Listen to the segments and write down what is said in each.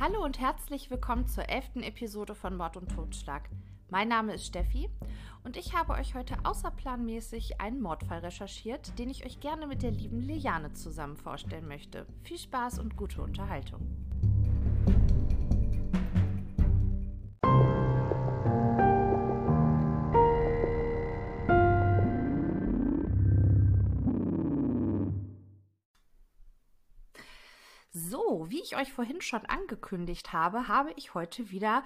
Hallo und herzlich willkommen zur elften Episode von Mord und Totschlag. Mein Name ist Steffi und ich habe euch heute außerplanmäßig einen Mordfall recherchiert, den ich euch gerne mit der lieben Liliane zusammen vorstellen möchte. Viel Spaß und gute Unterhaltung. Ich euch vorhin schon angekündigt habe, habe ich heute wieder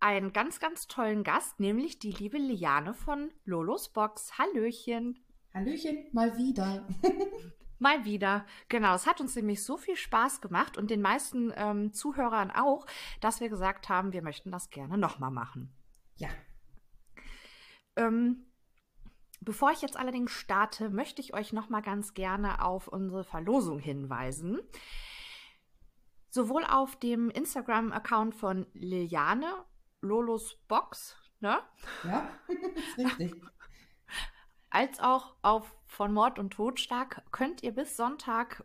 einen ganz, ganz tollen Gast, nämlich die liebe Liane von Lolos Box. Hallöchen. Hallöchen, mal wieder. Mal wieder. Genau, es hat uns nämlich so viel Spaß gemacht und den meisten ähm, Zuhörern auch, dass wir gesagt haben, wir möchten das gerne nochmal machen. Ja. Ähm, bevor ich jetzt allerdings starte, möchte ich euch nochmal ganz gerne auf unsere Verlosung hinweisen. Sowohl auf dem Instagram-Account von Liliane, Lolos Box, ne? Ja, ist richtig. als auch auf von Mord und Totschlag könnt ihr bis Sonntag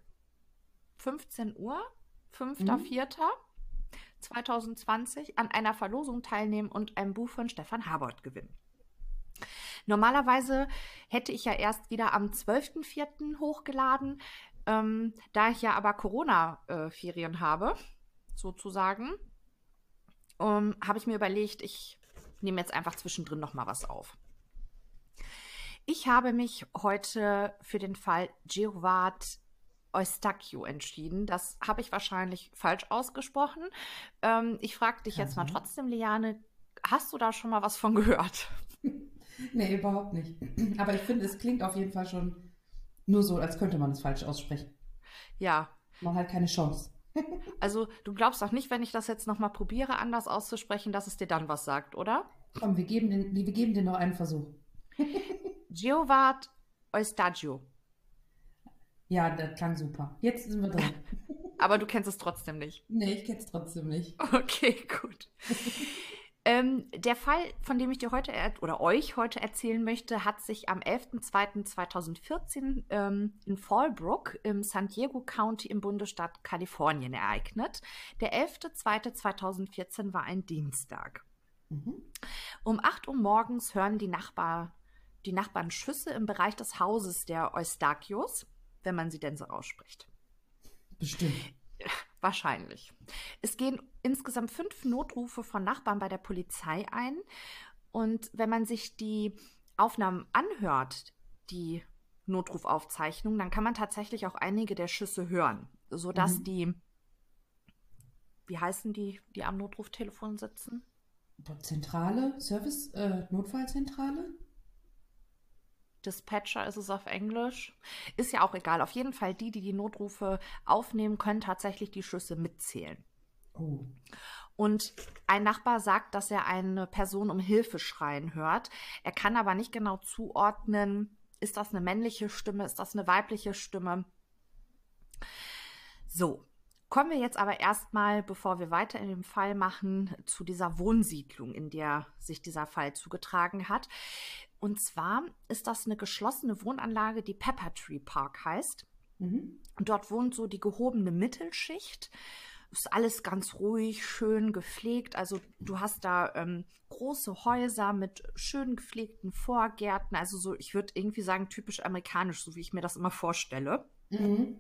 15 Uhr, 5.4.2020, an einer Verlosung teilnehmen und ein Buch von Stefan Habold gewinnen. Normalerweise hätte ich ja erst wieder am 12.04. hochgeladen, ähm, da ich ja aber Corona-Ferien habe, sozusagen, ähm, habe ich mir überlegt, ich nehme jetzt einfach zwischendrin noch mal was auf. Ich habe mich heute für den Fall Giovat Eustachio entschieden. Das habe ich wahrscheinlich falsch ausgesprochen. Ähm, ich frage dich jetzt mal Mhm. trotzdem, Liane, hast du da schon mal was von gehört? Nee, überhaupt nicht. Aber ich finde, es klingt auf jeden Fall schon nur so, als könnte man es falsch aussprechen. Ja, Man hat keine Chance. also du glaubst doch nicht, wenn ich das jetzt noch mal probiere, anders auszusprechen, dass es dir dann was sagt, oder? Komm, wir geben den, wir geben dir noch einen Versuch. Giovat Eustachio. Ja, das klang super. Jetzt sind wir drin. Aber du kennst es trotzdem nicht. Nee, ich kenn's trotzdem nicht. Okay, gut. Ähm, der Fall, von dem ich dir heute er- oder euch heute erzählen möchte, hat sich am 11.02.2014 ähm, in Fallbrook im San Diego County im Bundesstaat Kalifornien ereignet. Der 11.02.2014 war ein Dienstag. Mhm. Um 8 Uhr morgens hören die, Nachbar, die Nachbarn Schüsse im Bereich des Hauses der Eustachios, wenn man sie denn so ausspricht. Bestimmt. Wahrscheinlich. Es gehen insgesamt fünf Notrufe von Nachbarn bei der Polizei ein. Und wenn man sich die Aufnahmen anhört, die Notrufaufzeichnung, dann kann man tatsächlich auch einige der Schüsse hören, sodass Mhm. die, wie heißen die, die am Notruftelefon sitzen? Zentrale, Service, äh, Notfallzentrale? Dispatcher ist es auf Englisch. Ist ja auch egal. Auf jeden Fall die, die die Notrufe aufnehmen, können tatsächlich die Schüsse mitzählen. Oh. Und ein Nachbar sagt, dass er eine Person um Hilfe schreien hört. Er kann aber nicht genau zuordnen, ist das eine männliche Stimme, ist das eine weibliche Stimme. So, kommen wir jetzt aber erstmal, bevor wir weiter in dem Fall machen, zu dieser Wohnsiedlung, in der sich dieser Fall zugetragen hat. Und zwar ist das eine geschlossene Wohnanlage, die Pepper Tree Park heißt. Mhm. Dort wohnt so die gehobene Mittelschicht. Ist alles ganz ruhig, schön gepflegt. Also du hast da ähm, große Häuser mit schön gepflegten Vorgärten. Also so, ich würde irgendwie sagen, typisch amerikanisch, so wie ich mir das immer vorstelle. Mhm.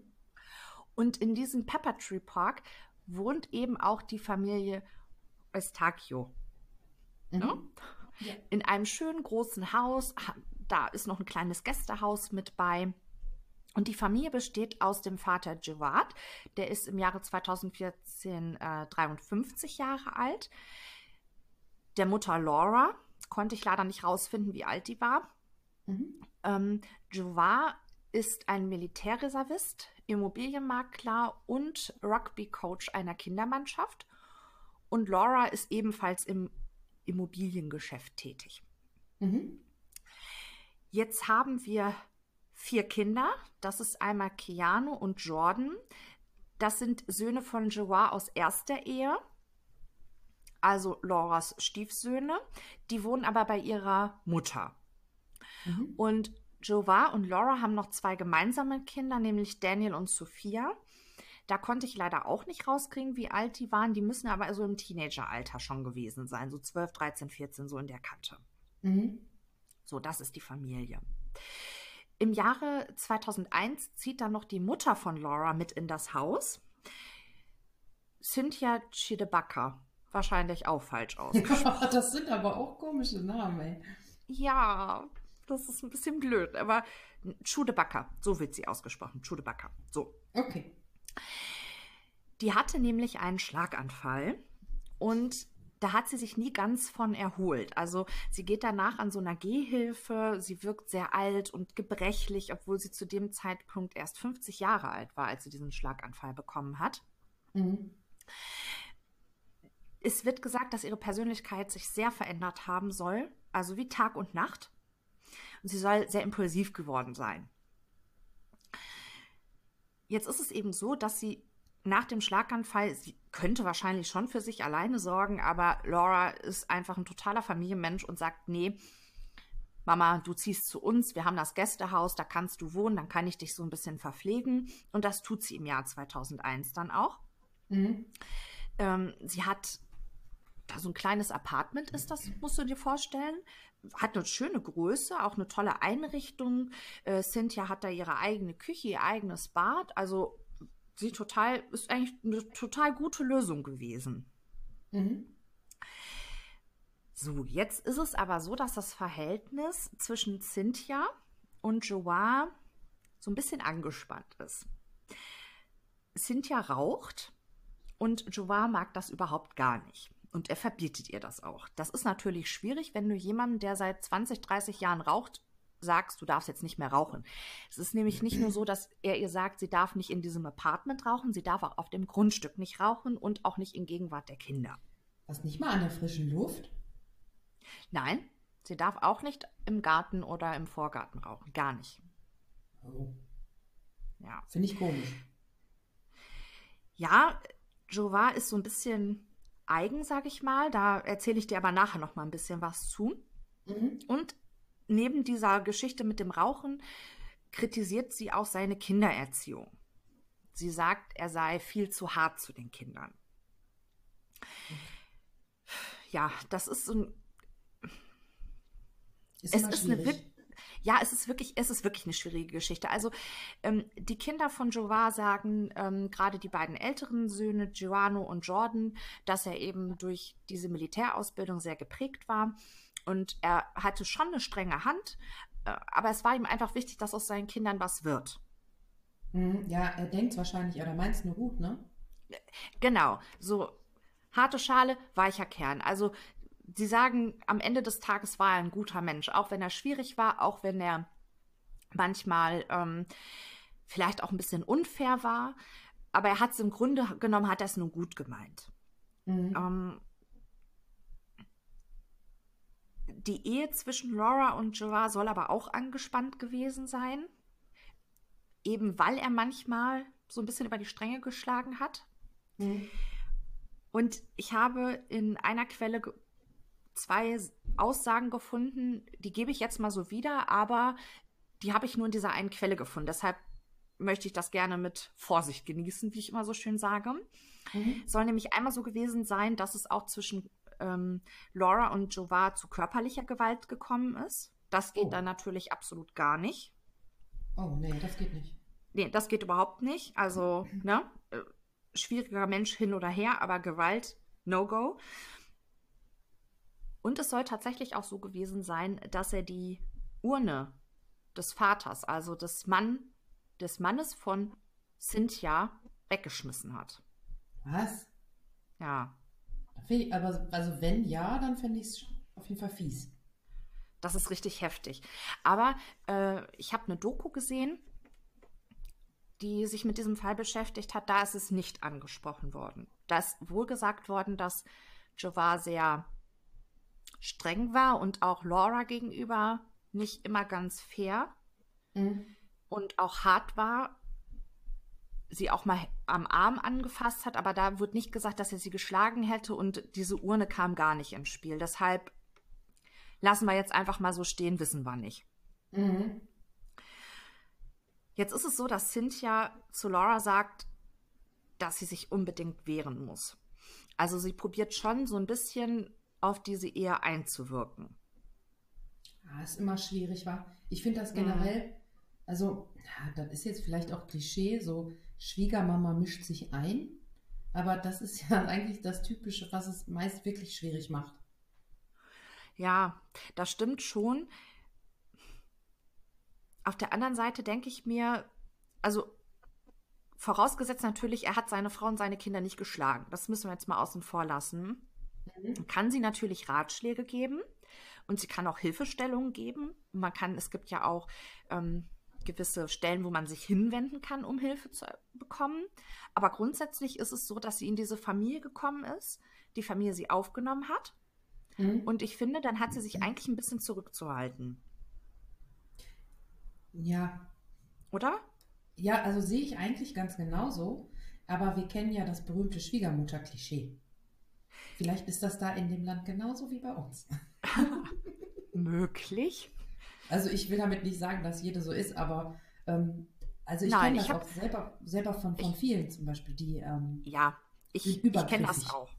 Und in diesem Pepper Tree Park wohnt eben auch die Familie Eustachio. Mhm. Ne? Ja. in einem schönen großen Haus. Ha- Da ist noch ein kleines Gästehaus mit bei. Und die Familie besteht aus dem Vater Javad, der ist im Jahre 2014 äh, 53 Jahre alt. Der Mutter Laura, konnte ich leider nicht rausfinden, wie alt die war. Mhm. Ähm, Javad ist ein Militärreservist, Immobilienmakler und Rugby-Coach einer Kindermannschaft. Und Laura ist ebenfalls im Immobiliengeschäft tätig. Mhm. Jetzt haben wir vier Kinder. Das ist einmal Keanu und Jordan. Das sind Söhne von Joa aus erster Ehe. Also Lauras Stiefsöhne. Die wohnen aber bei ihrer Mutter. Mhm. Und Joa und Laura haben noch zwei gemeinsame Kinder, nämlich Daniel und Sophia. Da konnte ich leider auch nicht rauskriegen, wie alt die waren. Die müssen aber so im Teenageralter schon gewesen sein, so 12, 13, 14, so in der Kante. Mhm. So, das ist die Familie. Im Jahre 2001 zieht dann noch die Mutter von Laura mit in das Haus. Cynthia Chidebaka. Wahrscheinlich auch falsch ausgesprochen. das sind aber auch komische Namen, ey. Ja, das ist ein bisschen blöd, aber Chudebacker, so wird sie ausgesprochen. Chudebacker. So. Okay. Die hatte nämlich einen Schlaganfall und da hat sie sich nie ganz von erholt. Also sie geht danach an so einer Gehhilfe. Sie wirkt sehr alt und gebrechlich, obwohl sie zu dem Zeitpunkt erst 50 Jahre alt war, als sie diesen Schlaganfall bekommen hat. Mhm. Es wird gesagt, dass ihre Persönlichkeit sich sehr verändert haben soll, also wie Tag und Nacht. Und sie soll sehr impulsiv geworden sein. Jetzt ist es eben so, dass sie nach dem Schlaganfall, sie könnte wahrscheinlich schon für sich alleine sorgen, aber Laura ist einfach ein totaler Familienmensch und sagt, nee, Mama, du ziehst zu uns, wir haben das Gästehaus, da kannst du wohnen, dann kann ich dich so ein bisschen verpflegen. Und das tut sie im Jahr 2001 dann auch. Mhm. Ähm, sie hat da so ein kleines Apartment ist das, musst du dir vorstellen. Hat eine schöne Größe, auch eine tolle Einrichtung. Äh, Cynthia hat da ihre eigene Küche, ihr eigenes Bad. Also sie total, ist eigentlich eine total gute Lösung gewesen. Mhm. So, jetzt ist es aber so, dass das Verhältnis zwischen Cynthia und Joa so ein bisschen angespannt ist. Cynthia raucht und Joa mag das überhaupt gar nicht. Und er verbietet ihr das auch. Das ist natürlich schwierig, wenn du jemanden, der seit 20, 30 Jahren raucht, sagst, du darfst jetzt nicht mehr rauchen. Es ist nämlich nicht nur so, dass er ihr sagt, sie darf nicht in diesem Apartment rauchen, sie darf auch auf dem Grundstück nicht rauchen und auch nicht in Gegenwart der Kinder. Was nicht mal an der frischen Luft? Nein, sie darf auch nicht im Garten oder im Vorgarten rauchen, gar nicht. Oh. Ja. Finde ich komisch. Ja, Jova ist so ein bisschen eigen, sage ich mal. Da erzähle ich dir aber nachher noch mal ein bisschen was zu. Mhm. Und neben dieser Geschichte mit dem Rauchen kritisiert sie auch seine Kindererziehung. Sie sagt, er sei viel zu hart zu den Kindern. Ja, das ist so ein. Ist es ist eine ja, es ist wirklich, es ist wirklich eine schwierige Geschichte. Also ähm, die Kinder von Jovar sagen, ähm, gerade die beiden älteren Söhne, Giovanni und Jordan, dass er eben durch diese Militärausbildung sehr geprägt war. Und er hatte schon eine strenge Hand, äh, aber es war ihm einfach wichtig, dass aus seinen Kindern was wird. Mhm, ja, er denkt wahrscheinlich, oder meint es nur gut, ne? Genau, so harte Schale, weicher Kern. Also sie sagen, am Ende des Tages war er ein guter Mensch, auch wenn er schwierig war, auch wenn er manchmal ähm, vielleicht auch ein bisschen unfair war. Aber er hat es im Grunde genommen, hat er es nur gut gemeint. Mhm. Ähm, die Ehe zwischen Laura und Gerard soll aber auch angespannt gewesen sein. Eben weil er manchmal so ein bisschen über die Stränge geschlagen hat. Mhm. Und ich habe in einer Quelle zwei Aussagen gefunden, die gebe ich jetzt mal so wieder, aber die habe ich nur in dieser einen Quelle gefunden. Deshalb möchte ich das gerne mit Vorsicht genießen, wie ich immer so schön sage. Mhm. Soll nämlich einmal so gewesen sein, dass es auch zwischen ähm, Laura und Jovar zu körperlicher Gewalt gekommen ist. Das geht oh. dann natürlich absolut gar nicht. Oh, nee, das geht nicht. Nee, das geht überhaupt nicht. Also, ne? Äh, schwieriger Mensch hin oder her, aber Gewalt, no go. Und es soll tatsächlich auch so gewesen sein, dass er die Urne des Vaters, also des Mann, des Mannes von Cynthia, weggeschmissen hat. Was? Ja. Aber also wenn ja, dann fände ich es auf jeden Fall fies. Das ist richtig heftig. Aber äh, ich habe eine Doku gesehen, die sich mit diesem Fall beschäftigt hat. Da ist es nicht angesprochen worden. Da ist wohl gesagt worden, dass Jovar sehr streng war und auch Laura gegenüber nicht immer ganz fair mhm. und auch hart war, sie auch mal am Arm angefasst hat, aber da wird nicht gesagt, dass er sie geschlagen hätte und diese Urne kam gar nicht ins Spiel. Deshalb lassen wir jetzt einfach mal so stehen, wissen wir nicht. Mhm. Jetzt ist es so, dass Cynthia zu Laura sagt, dass sie sich unbedingt wehren muss. Also sie probiert schon so ein bisschen auf diese Ehe einzuwirken. Ah, ist immer schwierig, war. Ich finde das generell, also, ja, das ist jetzt vielleicht auch Klischee, so Schwiegermama mischt sich ein, aber das ist ja eigentlich das Typische, was es meist wirklich schwierig macht. Ja, das stimmt schon. Auf der anderen Seite denke ich mir, also vorausgesetzt natürlich, er hat seine Frau und seine Kinder nicht geschlagen. Das müssen wir jetzt mal außen vor lassen. Mhm. Kann sie natürlich Ratschläge geben und sie kann auch Hilfestellungen geben. Man kann, es gibt ja auch ähm, gewisse Stellen, wo man sich hinwenden kann, um Hilfe zu bekommen. Aber grundsätzlich ist es so, dass sie in diese Familie gekommen ist, die Familie sie aufgenommen hat. Mhm. Und ich finde, dann hat sie sich eigentlich ein bisschen zurückzuhalten. Ja. Oder? Ja, also sehe ich eigentlich ganz genauso. Aber wir kennen ja das berühmte Schwiegermutter-Klischee. Vielleicht ist das da in dem Land genauso wie bei uns. Möglich. Also ich will damit nicht sagen, dass jede so ist, aber ähm, also ich kenne das hab, auch selber, selber von, von ich, vielen zum Beispiel, die ähm, Ja, ich, ich kenne das auch.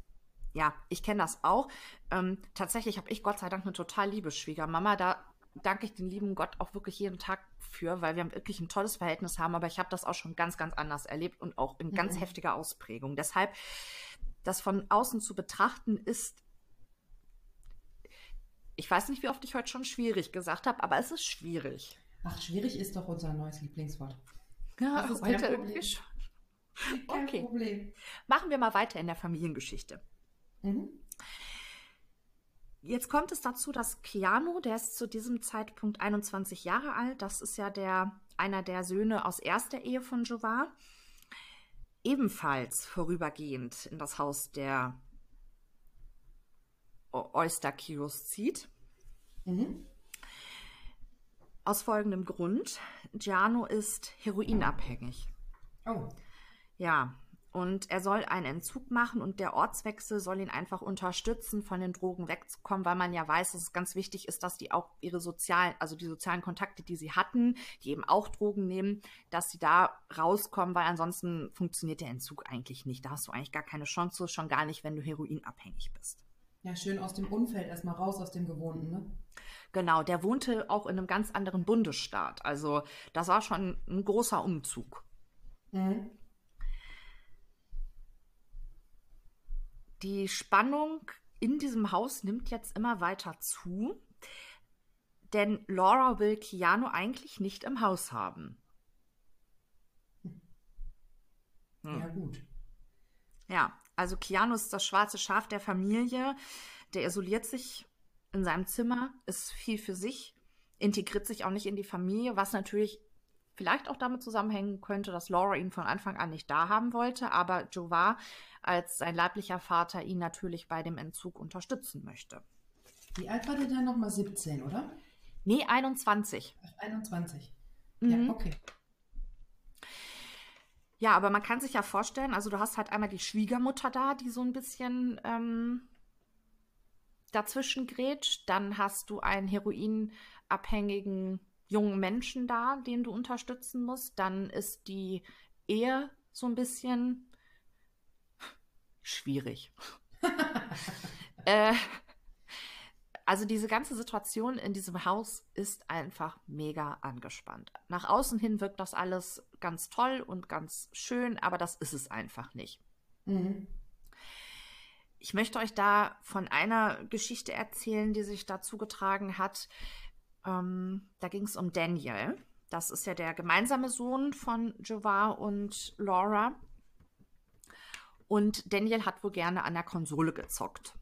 Ja, ich kenne das auch. Ähm, tatsächlich habe ich Gott sei Dank eine total liebe Schwiegermama. Da danke ich den lieben Gott auch wirklich jeden Tag für, weil wir wirklich ein tolles Verhältnis haben. Aber ich habe das auch schon ganz, ganz anders erlebt und auch in ganz mhm. heftiger Ausprägung. Deshalb, das von außen zu betrachten, ist ich weiß nicht, wie oft ich heute schon schwierig gesagt habe, aber es ist schwierig. Ach, schwierig ist doch unser neues Lieblingswort. Ja, das ist heute irgendwie schon. Kein okay. Problem. Machen wir mal weiter in der Familiengeschichte. Mhm. Jetzt kommt es dazu, dass Keanu, der ist zu diesem Zeitpunkt 21 Jahre alt, das ist ja der, einer der Söhne aus erster Ehe von Jovar, ebenfalls vorübergehend in das Haus der Eustachius zieht. Mhm. Aus folgendem Grund. Giano ist heroinabhängig. Oh. Ja, und er soll einen Entzug machen und der Ortswechsel soll ihn einfach unterstützen, von den Drogen wegzukommen, weil man ja weiß, dass es ganz wichtig ist, dass die auch ihre sozialen, also die sozialen Kontakte, die sie hatten, die eben auch Drogen nehmen, dass sie da rauskommen, weil ansonsten funktioniert der Entzug eigentlich nicht. Da hast du eigentlich gar keine Chance, schon gar nicht, wenn du heroinabhängig bist. Ja, schön aus dem Umfeld erstmal raus aus dem Gewohnten, ne? Genau, der wohnte auch in einem ganz anderen Bundesstaat. Also das war schon ein großer Umzug. Mhm. Die Spannung in diesem Haus nimmt jetzt immer weiter zu, denn Laura will Keanu eigentlich nicht im Haus haben. Hm. Ja, gut. Ja, also Keanu ist das schwarze Schaf der Familie. Der isoliert sich in seinem Zimmer, ist viel für sich, integriert sich auch nicht in die Familie, was natürlich vielleicht auch damit zusammenhängen könnte, dass Laura ihn von Anfang an nicht da haben wollte, aber Jovar als sein leiblicher Vater ihn natürlich bei dem Entzug unterstützen möchte. Wie alt war der dann nochmal? 17, oder? Nee, 21. Ach, 21. Mhm. Ja, okay. Ja, aber man kann sich ja vorstellen, also du hast halt einmal die Schwiegermutter da, die so ein bisschen ähm, dazwischen grätscht. Dann hast du einen heroinabhängigen jungen Menschen da, den du unterstützen musst. Dann ist die Ehe so ein bisschen schwierig. äh, also diese ganze Situation in diesem Haus ist einfach mega angespannt. Nach außen hin wirkt das alles ganz toll und ganz schön, aber das ist es einfach nicht. Mhm. Ich möchte euch da von einer Geschichte erzählen, die sich dazu getragen hat. Ähm, da ging es um Daniel. Das ist ja der gemeinsame Sohn von Jovar und Laura. Und Daniel hat wohl gerne an der Konsole gezockt.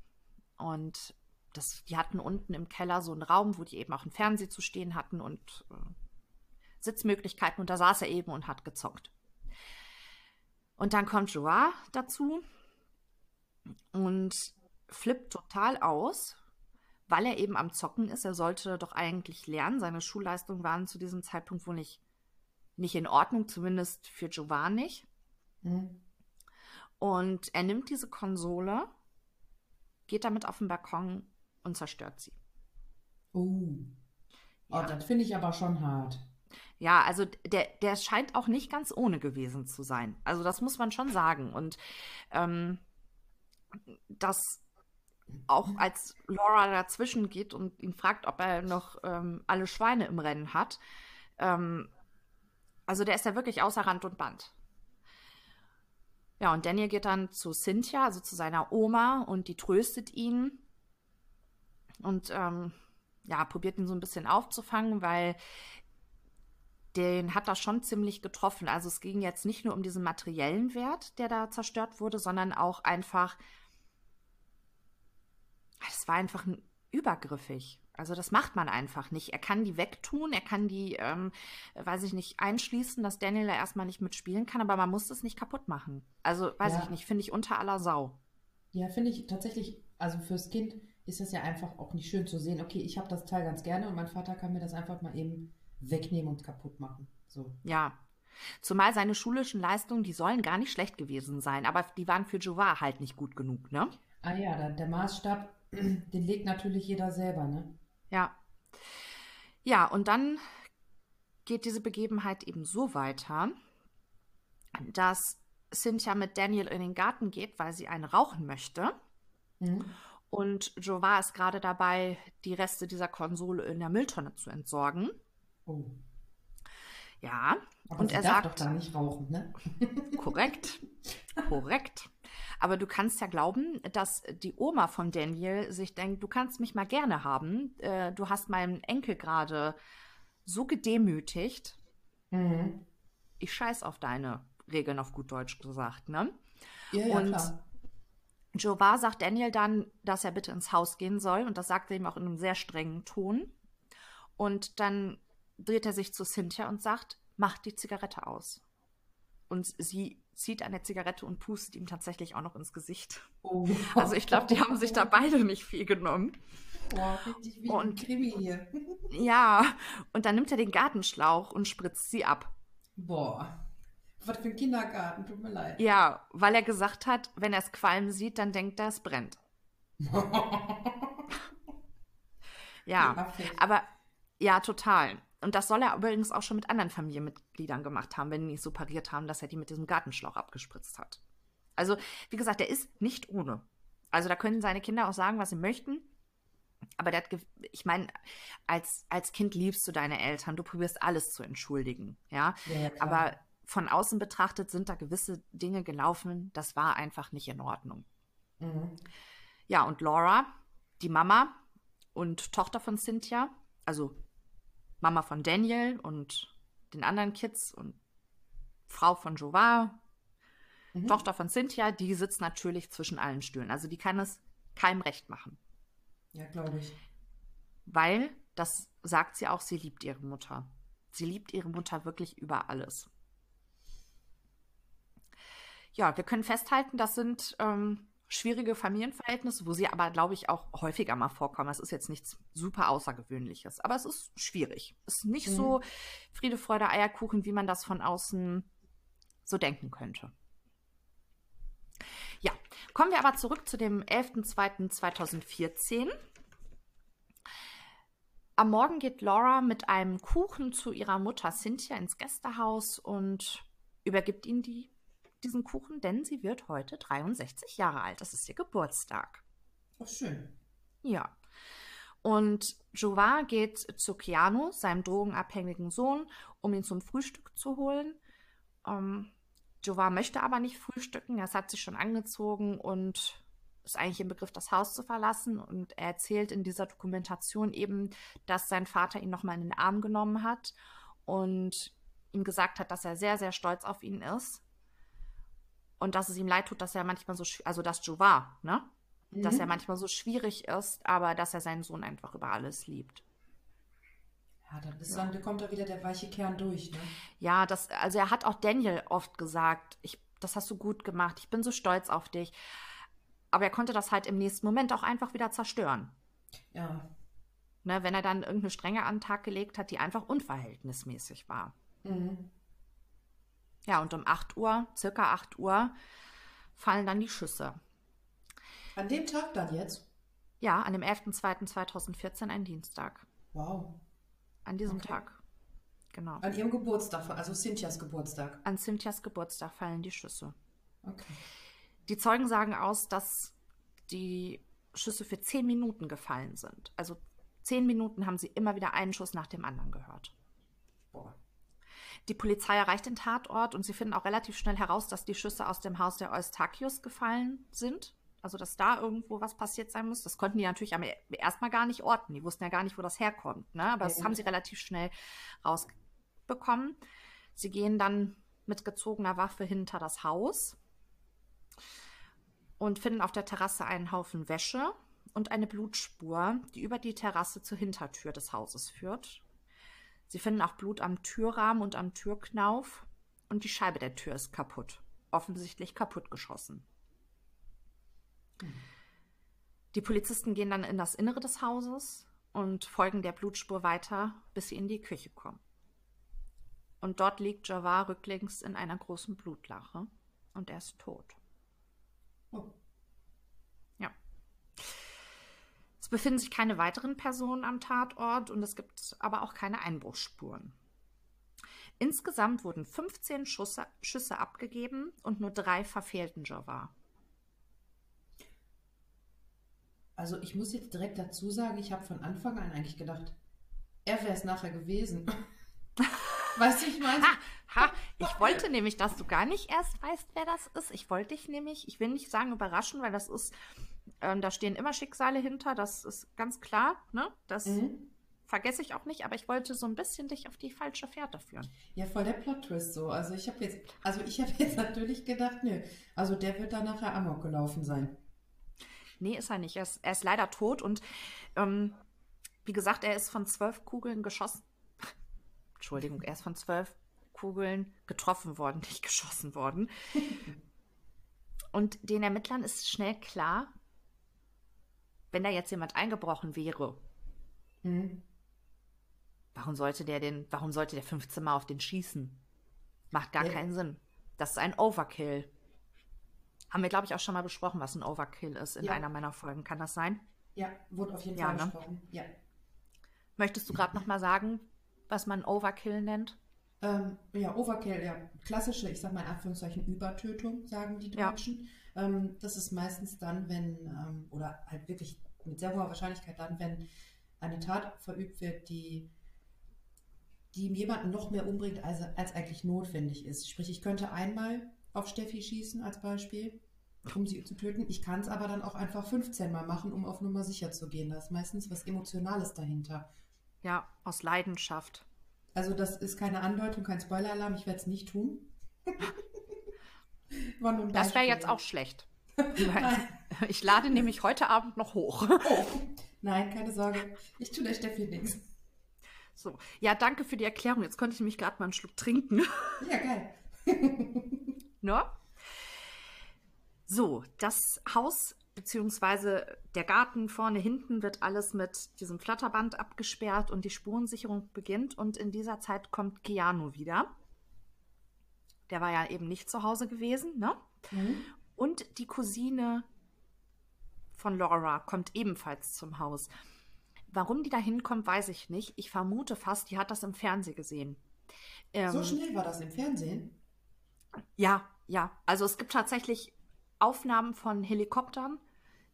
Und das, die hatten unten im Keller so einen Raum, wo die eben auch einen Fernseher zu stehen hatten und äh, Sitzmöglichkeiten. Und da saß er eben und hat gezockt. Und dann kommt Joa dazu und flippt total aus, weil er eben am Zocken ist. Er sollte doch eigentlich lernen. Seine Schulleistungen waren zu diesem Zeitpunkt wohl nicht, nicht in Ordnung, zumindest für Jovan nicht. Mhm. Und er nimmt diese Konsole, geht damit auf den Balkon und zerstört sie. Oh. oh ja. das finde ich aber schon hart. Ja, also der, der scheint auch nicht ganz ohne gewesen zu sein. Also das muss man schon sagen. Und ähm, das auch als Laura dazwischen geht und ihn fragt, ob er noch ähm, alle Schweine im Rennen hat. Ähm, also der ist ja wirklich außer Rand und Band. Ja, und Daniel geht dann zu Cynthia, also zu seiner Oma, und die tröstet ihn und ähm, ja, probiert ihn so ein bisschen aufzufangen, weil den hat das schon ziemlich getroffen. Also es ging jetzt nicht nur um diesen materiellen Wert, der da zerstört wurde, sondern auch einfach, es war einfach übergriffig. Also das macht man einfach nicht. Er kann die wegtun, er kann die, ähm, weiß ich nicht, einschließen, dass Daniel da erstmal nicht mitspielen kann, aber man muss das nicht kaputt machen. Also weiß ja. ich nicht, finde ich unter aller Sau. Ja, finde ich tatsächlich, also fürs Kind ist das ja einfach auch nicht schön zu sehen, okay, ich habe das Teil ganz gerne und mein Vater kann mir das einfach mal eben wegnehmen und kaputt machen. So. Ja. Zumal seine schulischen Leistungen, die sollen gar nicht schlecht gewesen sein, aber die waren für Jovar halt nicht gut genug, ne? Ah ja, der, der Maßstab, den legt natürlich jeder selber, ne? Ja. Ja, und dann geht diese Begebenheit eben so weiter, dass Cynthia mit Daniel in den Garten geht, weil sie eine rauchen möchte. Mhm. Und Jovar ist gerade dabei, die Reste dieser Konsole in der Mülltonne zu entsorgen. Oh. Ja, Aber und er darf sagt. doch da nicht rauchen, ne? korrekt. Korrekt. Aber du kannst ja glauben, dass die Oma von Daniel sich denkt, du kannst mich mal gerne haben. Äh, du hast meinen Enkel gerade so gedemütigt. Mhm. Ich scheiß auf deine Regeln auf gut Deutsch gesagt, ne? Ja, ja, und klar. Jovar sagt Daniel dann, dass er bitte ins Haus gehen soll. Und das sagt er ihm auch in einem sehr strengen Ton. Und dann dreht er sich zu Cynthia und sagt, mach die Zigarette aus. Und sie zieht eine Zigarette und pustet ihm tatsächlich auch noch ins Gesicht. Oh. Also ich glaube, die haben sich da beide nicht viel genommen. Boah, richtig wie und, ein Krimi hier. ja, und dann nimmt er den Gartenschlauch und spritzt sie ab. Boah. Was für ein Kindergarten, tut mir leid. Ja, weil er gesagt hat, wenn er es qualmen sieht, dann denkt er, es brennt. ja, aber ja, total. Und das soll er übrigens auch schon mit anderen Familienmitgliedern gemacht haben, wenn die nicht so pariert haben, dass er die mit diesem Gartenschlauch abgespritzt hat. Also, wie gesagt, er ist nicht ohne. Also, da können seine Kinder auch sagen, was sie möchten. Aber der hat, ich meine, als, als Kind liebst du deine Eltern, du probierst alles zu entschuldigen, ja, ja Aber von außen betrachtet sind da gewisse Dinge gelaufen, das war einfach nicht in Ordnung. Mhm. Ja, und Laura, die Mama und Tochter von Cynthia, also Mama von Daniel und den anderen Kids und Frau von Jovar, mhm. Tochter von Cynthia, die sitzt natürlich zwischen allen Stühlen. Also die kann es keinem recht machen. Ja, glaube ich. Weil, das sagt sie auch, sie liebt ihre Mutter. Sie liebt ihre Mutter wirklich über alles ja, wir können festhalten, das sind ähm, schwierige Familienverhältnisse, wo sie aber, glaube ich, auch häufiger mal vorkommen. Das ist jetzt nichts super Außergewöhnliches, aber es ist schwierig. Es ist nicht mhm. so Friede, Freude, Eierkuchen, wie man das von außen so denken könnte. Ja, kommen wir aber zurück zu dem 11.02.2014. Am Morgen geht Laura mit einem Kuchen zu ihrer Mutter Cynthia ins Gästehaus und übergibt ihnen die diesen Kuchen, denn sie wird heute 63 Jahre alt. Das ist ihr Geburtstag. Ach, schön. Ja. Und Jovar geht zu Keanu, seinem drogenabhängigen Sohn, um ihn zum Frühstück zu holen. Ähm, Jovar möchte aber nicht frühstücken. Er hat sich schon angezogen und ist eigentlich im Begriff, das Haus zu verlassen. Und er erzählt in dieser Dokumentation eben, dass sein Vater ihn nochmal in den Arm genommen hat und ihm gesagt hat, dass er sehr, sehr stolz auf ihn ist und dass es ihm leid tut, dass er manchmal so, also dass Jovar, ne? Mhm. Dass er manchmal so schwierig ist, aber dass er seinen Sohn einfach über alles liebt. Ja, dann, ist ja. dann kommt da wieder der weiche Kern durch, ne? Ja, das, also er hat auch Daniel oft gesagt, ich, das hast du gut gemacht, ich bin so stolz auf dich. Aber er konnte das halt im nächsten Moment auch einfach wieder zerstören. Ja. Ne, wenn er dann irgendeine Strenge an den Tag gelegt hat, die einfach unverhältnismäßig war. Mhm. Ja, und um 8 Uhr, circa 8 Uhr, fallen dann die Schüsse. An dem Tag dann jetzt? Ja, an dem 11.02.2014, ein Dienstag. Wow. An diesem okay. Tag. Genau. An ihrem Geburtstag, also Cynthias Geburtstag. An Cynthias Geburtstag fallen die Schüsse. Okay. Die Zeugen sagen aus, dass die Schüsse für zehn Minuten gefallen sind. Also zehn Minuten haben sie immer wieder einen Schuss nach dem anderen gehört. Boah. Die Polizei erreicht den Tatort und sie finden auch relativ schnell heraus, dass die Schüsse aus dem Haus der Eustachius gefallen sind. Also, dass da irgendwo was passiert sein muss. Das konnten die natürlich e- erstmal gar nicht orten. Die wussten ja gar nicht, wo das herkommt. Ne? Aber das haben sie relativ schnell rausbekommen. Sie gehen dann mit gezogener Waffe hinter das Haus und finden auf der Terrasse einen Haufen Wäsche und eine Blutspur, die über die Terrasse zur Hintertür des Hauses führt. Sie finden auch Blut am Türrahmen und am Türknauf und die Scheibe der Tür ist kaputt. Offensichtlich kaputtgeschossen. Die Polizisten gehen dann in das Innere des Hauses und folgen der Blutspur weiter, bis sie in die Küche kommen. Und dort liegt Javar rücklings in einer großen Blutlache und er ist tot. Oh. Ja. Es befinden sich keine weiteren Personen am Tatort und es gibt aber auch keine Einbruchsspuren. Insgesamt wurden 15 Schüsse, Schüsse abgegeben und nur drei verfehlten Javar. Also ich muss jetzt direkt dazu sagen, ich habe von Anfang an eigentlich gedacht, er wäre es nachher gewesen. weißt du, ich meine? Ha, ha, ich wollte nämlich, dass du gar nicht erst weißt, wer das ist. Ich wollte dich nämlich, ich will nicht sagen überraschen, weil das ist, ähm, da stehen immer Schicksale hinter, das ist ganz klar, ne? Das Mhm. vergesse ich auch nicht, aber ich wollte so ein bisschen dich auf die falsche Fährte führen. Ja, voll der Plot-Twist so. Also ich habe jetzt, also ich habe jetzt natürlich gedacht, nö, also der wird da nachher Amok gelaufen sein. Nee, ist er nicht. Er ist, er ist leider tot und ähm, wie gesagt, er ist von zwölf Kugeln geschossen. Entschuldigung, er ist von zwölf Kugeln getroffen worden, nicht geschossen worden. Und den Ermittlern ist schnell klar, wenn da jetzt jemand eingebrochen wäre, Mhm. warum sollte der den, warum sollte der 15 Mal auf den schießen? Macht gar Ja. keinen Sinn. Das ist ein Overkill. Haben wir, glaube ich, auch schon mal besprochen, was ein Overkill ist in Ja. einer meiner Folgen. Kann das sein? Ja, wurde auf jeden Ja, Fall ne? besprochen. Ja. Möchtest du gerade noch mal sagen, was man Overkill nennt? Ähm, ja, Overkill, ja, klassische, ich sag mal in Anführungszeichen Übertötung, sagen die Ja. Deutschen. Ähm, das ist meistens dann, wenn, ähm, oder halt wirklich mit sehr hoher Wahrscheinlichkeit dann, wenn eine Tat verübt wird, die, die jemanden noch mehr umbringt, als, als eigentlich notwendig ist. Sprich, ich könnte einmal auf Steffi schießen als Beispiel, um sie zu töten. Ich kann es aber dann auch einfach 15 Mal machen, um auf Nummer sicher zu gehen. Da ist meistens was Emotionales dahinter. Ja, aus Leidenschaft. Also das ist keine Andeutung, kein Spoiler-Alarm. Ich werde es nicht tun. Das wäre jetzt auch schlecht. ich lade nämlich heute Abend noch hoch. Oh, nein, keine Sorge. Ich tue der Steffi nichts. So. Ja, danke für die Erklärung. Jetzt konnte ich nämlich gerade mal einen Schluck trinken. Ja, geil. Ne? So, das Haus beziehungsweise der Garten vorne hinten wird alles mit diesem Flatterband abgesperrt und die Spurensicherung beginnt und in dieser Zeit kommt Keanu wieder. Der war ja eben nicht zu Hause gewesen, ne? Mhm. Und die Cousine von Laura kommt ebenfalls zum Haus. Warum die da hinkommt, weiß ich nicht. Ich vermute fast, die hat das im Fernsehen gesehen. Ähm, So schnell war das im Fernsehen. ja, ja. Also es gibt tatsächlich Aufnahmen von Helikoptern,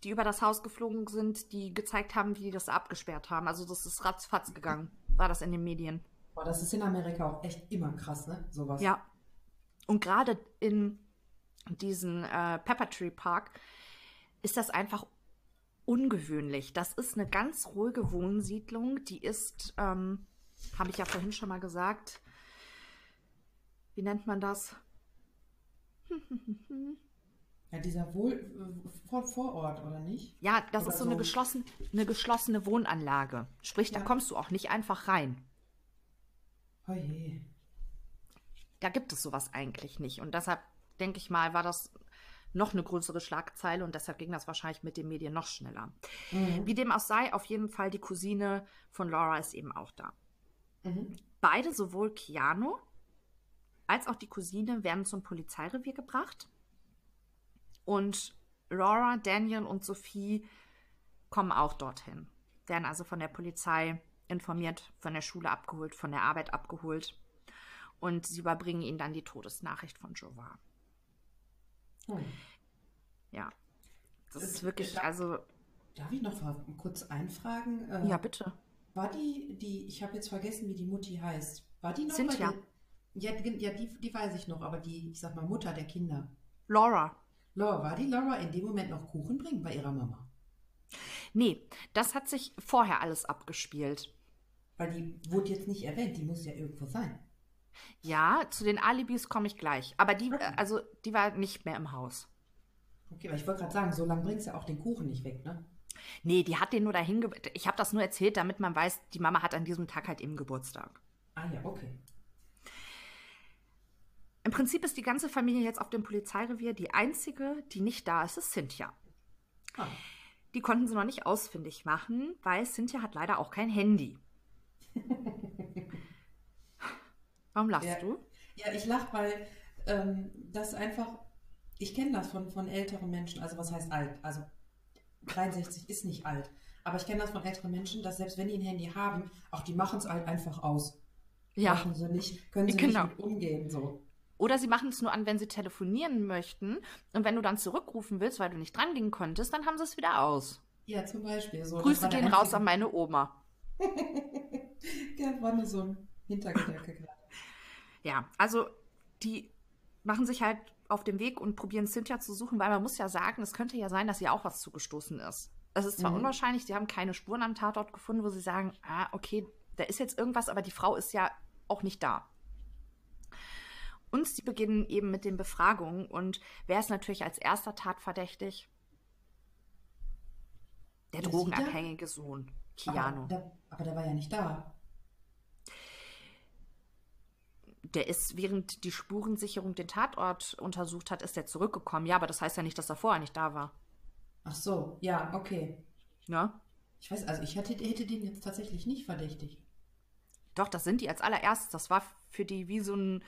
die über das Haus geflogen sind, die gezeigt haben, wie die das abgesperrt haben. Also das ist ratzfatz gegangen, war das in den Medien. Boah, das ist in Amerika auch echt immer krass, ne? Sowas. Ja. Und gerade in diesem äh, Pepper Tree Park ist das einfach ungewöhnlich. Das ist eine ganz ruhige Wohnsiedlung. Die ist, ähm, habe ich ja vorhin schon mal gesagt, wie nennt man das? Ja, dieser Wohl vor, Vorort, oder nicht? Ja, das Oder ist so eine, so. geschlossen, eine geschlossene Wohnanlage. Sprich, da Ja. kommst du auch nicht einfach rein. Oh je. Da gibt es sowas eigentlich nicht. Und deshalb denke ich mal, war das noch eine größere Schlagzeile und deshalb ging das wahrscheinlich mit den Medien noch schneller. Mhm. Wie dem auch sei, auf jeden Fall die Cousine von Laura ist eben auch da. Mhm. Beide, sowohl Keanu als auch die Cousine, werden zum Polizeirevier gebracht. Und Laura, Daniel und Sophie kommen auch dorthin. Werden also von der Polizei informiert, von der Schule abgeholt, von der Arbeit abgeholt. Und sie überbringen ihnen dann die Todesnachricht von Jovar. Hm. Ja. Das ist wirklich, darf, also. Darf ich noch kurz einfragen? Äh, ja, bitte. War die, die, ich habe jetzt vergessen, wie die Mutti heißt. War die noch Cynthia. Ja, ja die, die weiß ich noch, aber die, ich sag mal, Mutter der Kinder. Laura. Laura, war die Laura in dem Moment noch Kuchen bringen bei ihrer Mama? Nee, das hat sich vorher alles abgespielt. Weil die wurde jetzt nicht erwähnt, die muss ja irgendwo sein. Ja, zu den Alibis komme ich gleich. Aber die, okay. also, die war nicht mehr im Haus. Okay, aber ich wollte gerade sagen, so lange bringst du ja auch den Kuchen nicht weg, ne? Nee, die hat den nur dahin. Ich habe das nur erzählt, damit man weiß, die Mama hat an diesem Tag halt eben Geburtstag. Ah ja, okay. Im Prinzip ist die ganze Familie jetzt auf dem Polizeirevier. Die einzige, die nicht da ist, ist Cynthia. Ah. Die konnten sie noch nicht ausfindig machen, weil Cynthia hat leider auch kein Handy. Warum lachst ja. du? Ja, ich lache, weil ähm, das einfach, ich kenne das von, von älteren Menschen, also was heißt alt? Also 63 ist nicht alt, aber ich kenne das von älteren Menschen, dass selbst wenn die ein Handy haben, auch die machen es halt einfach aus. Ja. Machen sie nicht, können sie genau. nicht mit umgehen, so. Oder sie machen es nur an, wenn sie telefonieren möchten. Und wenn du dann zurückrufen willst, weil du nicht dran gehen konntest, dann haben sie es wieder aus. Ja, zum Beispiel. So, Grüße gehen raus an meine Oma. ja, war nur so ein Hintergedanke gerade. Ja, also die machen sich halt auf dem Weg und probieren Cynthia zu suchen, weil man muss ja sagen, es könnte ja sein, dass ihr auch was zugestoßen ist. Es ist zwar mhm. unwahrscheinlich, sie haben keine Spuren am Tatort gefunden, wo sie sagen, ah, okay, da ist jetzt irgendwas, aber die Frau ist ja auch nicht da. Und sie beginnen eben mit den Befragungen. Und wer ist natürlich als erster tatverdächtig? Der drogenabhängige Sohn, Keanu. Aber der, aber der war ja nicht da. Der ist, während die Spurensicherung den Tatort untersucht hat, ist er zurückgekommen. Ja, aber das heißt ja nicht, dass er vorher nicht da war. Ach so, ja, okay. Ja? Ich weiß, also ich hätte, hätte den jetzt tatsächlich nicht verdächtig. Doch, das sind die als allererstes. Das war für die wie so ein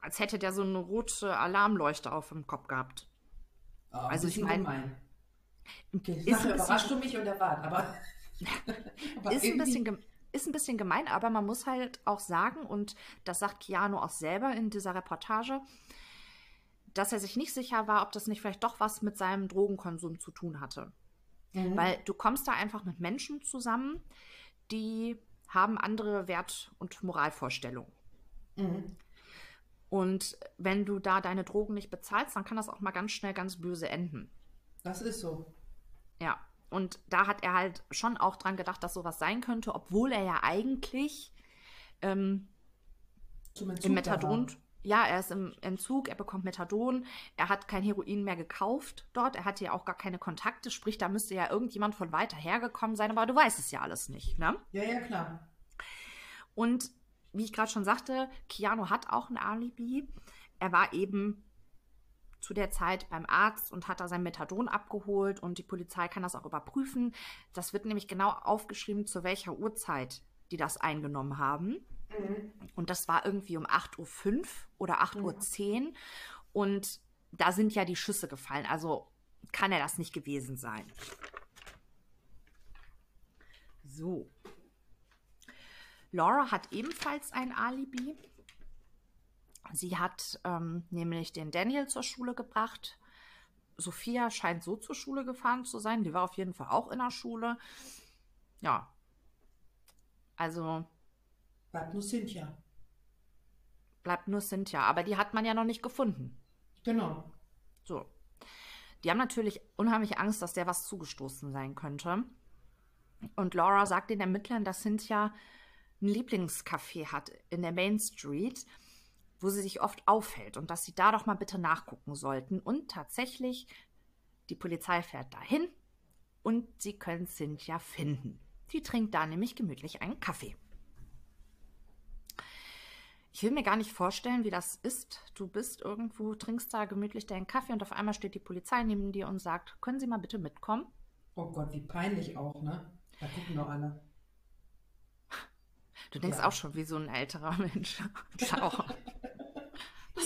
als hätte der so eine rote Alarmleuchte auf dem Kopf gehabt. Oh, also ich meine. Okay, ist nachher überrascht du mich und erwartet, aber. aber ist, ein bisschen, ist ein bisschen gemein, aber man muss halt auch sagen, und das sagt Keanu auch selber in dieser Reportage, dass er sich nicht sicher war, ob das nicht vielleicht doch was mit seinem Drogenkonsum zu tun hatte. Mhm. Weil du kommst da einfach mit Menschen zusammen, die haben andere Wert- und Moralvorstellungen. Mhm. Und wenn du da deine Drogen nicht bezahlst, dann kann das auch mal ganz schnell ganz böse enden. Das ist so. Ja. Und da hat er halt schon auch dran gedacht, dass sowas sein könnte, obwohl er ja eigentlich ähm, im Methadon. Ja, er ist im Entzug, er bekommt Methadon, er hat kein Heroin mehr gekauft dort, er hatte ja auch gar keine Kontakte, sprich, da müsste ja irgendjemand von weiter hergekommen sein, aber du weißt es ja alles nicht, ne? Ja, ja, klar. Und wie ich gerade schon sagte, Keanu hat auch ein Alibi. Er war eben zu der Zeit beim Arzt und hat da sein Methadon abgeholt und die Polizei kann das auch überprüfen. Das wird nämlich genau aufgeschrieben, zu welcher Uhrzeit die das eingenommen haben. Mhm. Und das war irgendwie um 8.05 Uhr oder 8.10 Uhr. Und da sind ja die Schüsse gefallen. Also kann er das nicht gewesen sein. So. Laura hat ebenfalls ein Alibi. Sie hat ähm, nämlich den Daniel zur Schule gebracht. Sophia scheint so zur Schule gefahren zu sein. Die war auf jeden Fall auch in der Schule. Ja. Also. Bleibt nur Cynthia. Bleibt nur Cynthia. Aber die hat man ja noch nicht gefunden. Genau. So. Die haben natürlich unheimlich Angst, dass der was zugestoßen sein könnte. Und Laura sagt den Ermittlern, dass Cynthia ein Lieblingscafé hat in der Main Street, wo sie sich oft aufhält und dass sie da doch mal bitte nachgucken sollten. Und tatsächlich, die Polizei fährt dahin und sie können Cynthia finden. Sie trinkt da nämlich gemütlich einen Kaffee. Ich will mir gar nicht vorstellen, wie das ist. Du bist irgendwo, trinkst da gemütlich deinen Kaffee und auf einmal steht die Polizei neben dir und sagt, können Sie mal bitte mitkommen? Oh Gott, wie peinlich auch, ne? Da gucken doch alle. Du denkst ja. auch schon wie so ein älterer Mensch. Schau.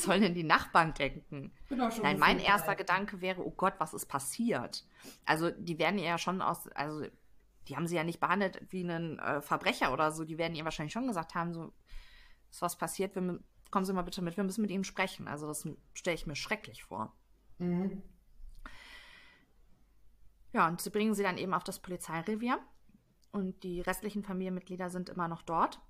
sollen denn die Nachbarn denken? Nein, mein erster alt. Gedanke wäre, oh Gott, was ist passiert? Also, die werden ja schon aus, also die haben sie ja nicht behandelt wie einen äh, Verbrecher oder so. Die werden ihr wahrscheinlich schon gesagt haben, so, ist was passiert, wir, kommen Sie mal bitte mit, wir müssen mit Ihnen sprechen. Also das stelle ich mir schrecklich vor. Mhm. Ja, und sie bringen sie dann eben auf das Polizeirevier. Und die restlichen Familienmitglieder sind immer noch dort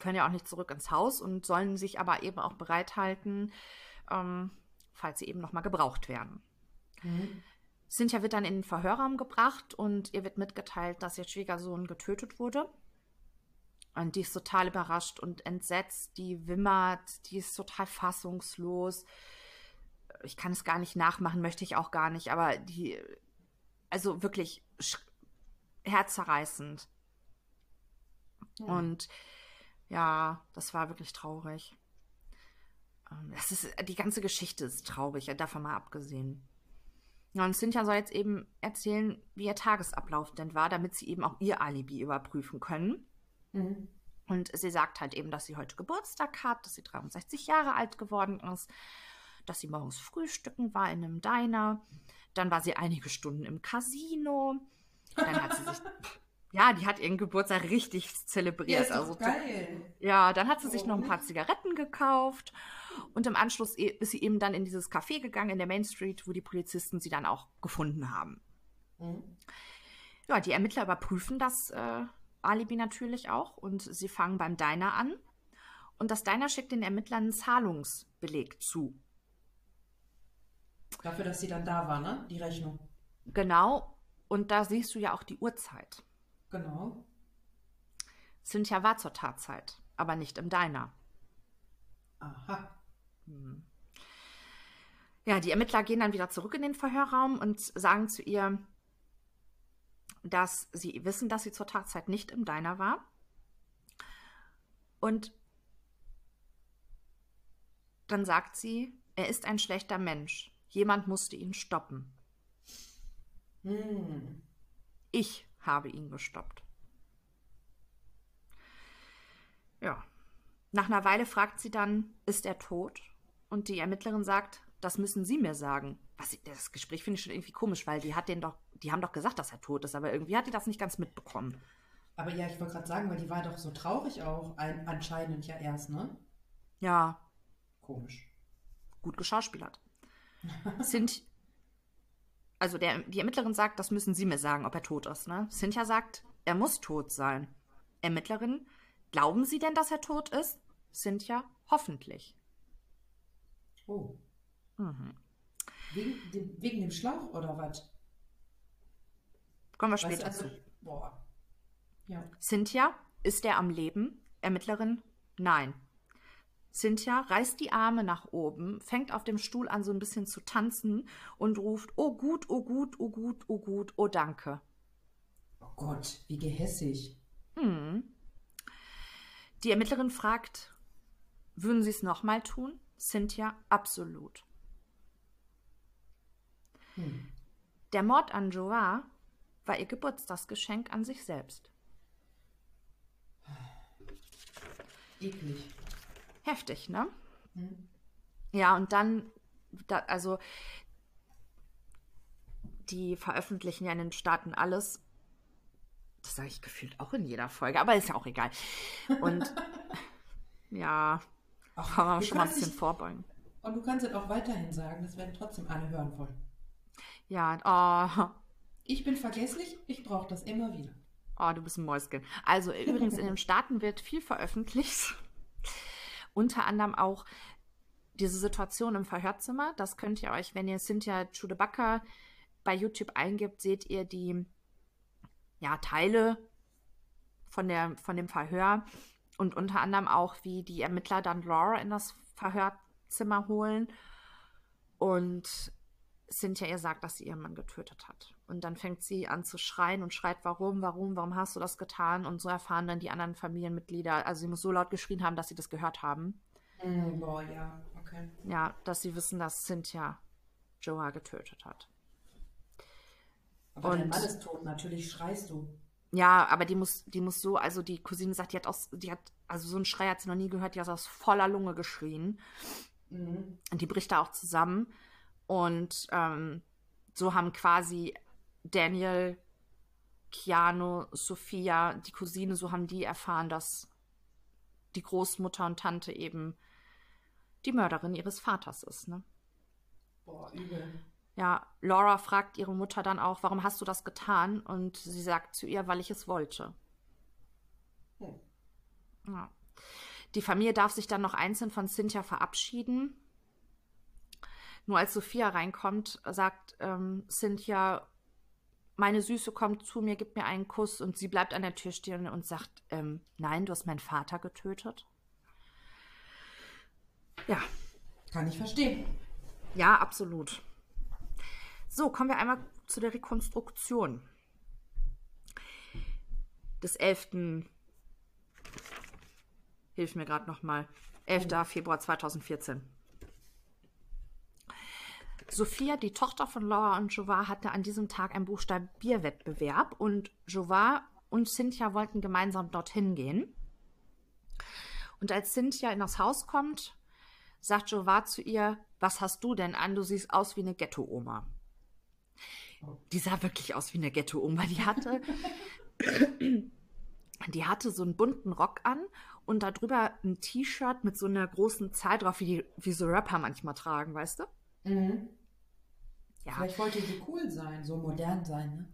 können ja auch nicht zurück ins Haus und sollen sich aber eben auch bereithalten, ähm, falls sie eben nochmal gebraucht werden. Mhm. Cynthia wird dann in den Verhörraum gebracht und ihr wird mitgeteilt, dass ihr Schwiegersohn getötet wurde. Und die ist total überrascht und entsetzt, die wimmert, die ist total fassungslos. Ich kann es gar nicht nachmachen, möchte ich auch gar nicht, aber die, also wirklich herzerreißend. Ja. Und ja, das war wirklich traurig. Ähm, das ist, die ganze Geschichte ist traurig, davon mal abgesehen. Und Cynthia soll jetzt eben erzählen, wie ihr Tagesablauf denn war, damit sie eben auch ihr Alibi überprüfen können. Mhm. Und sie sagt halt eben, dass sie heute Geburtstag hat, dass sie 63 Jahre alt geworden ist, dass sie morgens frühstücken war in einem Diner. Dann war sie einige Stunden im Casino. Dann hat sie sich. ja, die hat ihren Geburtstag richtig zelebriert. Ja, also, geil. Ja, dann hat sie sich noch ein paar Zigaretten gekauft. Und im Anschluss ist sie eben dann in dieses Café gegangen in der Main Street, wo die Polizisten sie dann auch gefunden haben. Mhm. Ja, die Ermittler überprüfen das äh, Alibi natürlich auch und sie fangen beim Diner an. Und das Diner schickt den Ermittlern einen Zahlungsbeleg zu. Dafür, dass sie dann da war, ne? Die Rechnung. Genau. Und da siehst du ja auch die Uhrzeit. Genau. Cynthia war zur Tatzeit, aber nicht im Diner. Aha. Hm. Ja, die Ermittler gehen dann wieder zurück in den Verhörraum und sagen zu ihr, dass sie wissen, dass sie zur Tatzeit nicht im Diner war. Und dann sagt sie, er ist ein schlechter Mensch. Jemand musste ihn stoppen. Hm. Ich habe ihn gestoppt. Ja. Nach einer Weile fragt sie dann, ist er tot? Und die Ermittlerin sagt, das müssen Sie mir sagen. Was, das Gespräch finde ich schon irgendwie komisch, weil die hat den doch die haben doch gesagt, dass er tot ist, aber irgendwie hat die das nicht ganz mitbekommen. Aber ja, ich wollte gerade sagen, weil die war doch so traurig auch, ein, anscheinend ja erst, ne? Ja. Komisch. Gut geschauspielert. Sind, also der, die Ermittlerin sagt, das müssen Sie mir sagen, ob er tot ist, ne? Cynthia sagt, er muss tot sein. Ermittlerin, glauben Sie denn, dass er tot ist? Cynthia, hoffentlich. Oh. Mhm. Wegen, dem, wegen dem Schlauch oder was? Kommen wir später also, zu. Boah. Ja. Cynthia, ist er am Leben? Ermittlerin, nein. Cynthia reißt die Arme nach oben, fängt auf dem Stuhl an, so ein bisschen zu tanzen und ruft: Oh gut, oh gut, oh gut, oh gut, oh danke. Oh Gott, wie gehässig. Hm. Die Ermittlerin fragt: Würden Sie es nochmal tun? Cynthia, absolut. Hm. Der Mord an Joa war ihr Geburtstagsgeschenk an sich selbst. Eklig. Heftig, ne? Hm. Ja, und dann, da, also die veröffentlichen ja in den Staaten alles. Das sage ich gefühlt auch in jeder Folge, aber ist ja auch egal. Und ja, Ach, kann man schon mal ein bisschen nicht, vorbeugen. Und du kannst es auch weiterhin sagen, das werden trotzdem alle hören wollen. Ja, oh, ich bin vergesslich, ich brauche das immer wieder. Oh, du bist ein Mäuschen. Also übrigens, in den Staaten wird viel veröffentlicht. Unter anderem auch diese Situation im Verhörzimmer. Das könnt ihr euch, wenn ihr Cynthia Chudebacker bei YouTube eingibt, seht ihr die ja, Teile von, der, von dem Verhör und unter anderem auch, wie die Ermittler dann Laura in das Verhörzimmer holen und Cynthia ihr sagt, dass sie ihren Mann getötet hat. Und dann fängt sie an zu schreien und schreit, warum, warum, warum hast du das getan? Und so erfahren dann die anderen Familienmitglieder, also sie muss so laut geschrien haben, dass sie das gehört haben. Mm, boah, ja, okay. Ja, dass sie wissen, dass Cynthia Joa getötet hat. Aber und, dein Mann ist tot, natürlich schreist du. Ja, aber die muss, die muss so, also die Cousine sagt, die hat aus, die hat, also so einen Schrei hat sie noch nie gehört, die hat aus voller Lunge geschrien. Mhm. Und die bricht da auch zusammen. Und ähm, so haben quasi Daniel, Keanu, Sophia, die Cousine, so haben die erfahren, dass die Großmutter und Tante eben die Mörderin ihres Vaters ist. Ne? Boah, übel. Ja, Laura fragt ihre Mutter dann auch, warum hast du das getan? Und sie sagt zu ihr, weil ich es wollte. Hm. Ja. Die Familie darf sich dann noch einzeln von Cynthia verabschieden. Nur als Sophia reinkommt, sagt ähm, Cynthia, meine Süße kommt zu mir, gibt mir einen Kuss und sie bleibt an der Tür stehen und sagt, ähm, nein, du hast meinen Vater getötet. Ja. Kann ich verstehen. Ja, absolut. So, kommen wir einmal zu der Rekonstruktion des 11. Hilf mir gerade nochmal. 11. Februar 2014. Sophia, die Tochter von Laura und Jovar, hatte an diesem Tag einen Buchstabierwettbewerb und Jovar und Cynthia wollten gemeinsam dorthin gehen. Und als Cynthia in das Haus kommt, sagt Jovar zu ihr, was hast du denn an? Du siehst aus wie eine Ghetto-Oma. Die sah wirklich aus wie eine Ghetto-Oma. Die hatte, die hatte so einen bunten Rock an und darüber ein T-Shirt mit so einer großen Zahl drauf, wie, die, wie so Rapper manchmal tragen, weißt du? Mhm. Ja. Vielleicht wollte sie cool sein, so modern sein, ne?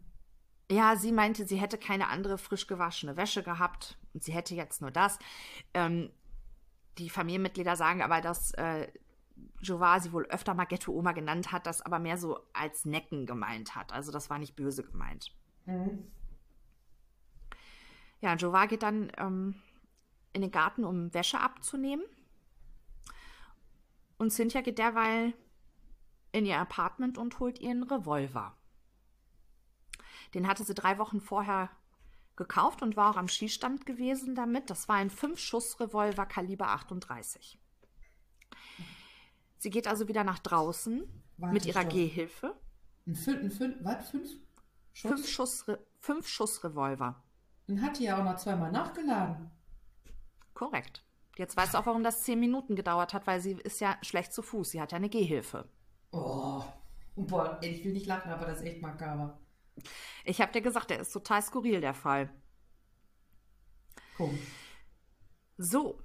Ja, sie meinte, sie hätte keine andere frisch gewaschene Wäsche gehabt und sie hätte jetzt nur das. Ähm, die Familienmitglieder sagen aber, dass äh, Jovar sie wohl öfter mal Ghetto-Oma genannt hat, das aber mehr so als Necken gemeint hat. Also das war nicht böse gemeint. Mhm. Ja, Jovar geht dann ähm, in den Garten, um Wäsche abzunehmen. Und Cynthia geht derweil in ihr Apartment und holt ihren Revolver. Den hatte sie drei Wochen vorher gekauft und war auch am Schießstand gewesen damit. Das war ein 5-Schuss-Revolver Kaliber 38. Sie geht also wieder nach draußen Warte, mit ihrer stopp. Gehhilfe. Ein fünf, ein fünf, was? Fünf? Schuss? Fünf Schuss, fünf Schuss Revolver. Die ja auch noch zweimal nachgeladen. Korrekt. Jetzt weißt du auch, warum das zehn Minuten gedauert hat, weil sie ist ja schlecht zu Fuß. Sie hat ja eine Gehhilfe. Oh. Boah, ich will nicht lachen, aber das ist echt makaber. Ich habe dir gesagt, der ist total skurril, der Fall. Komisch. So,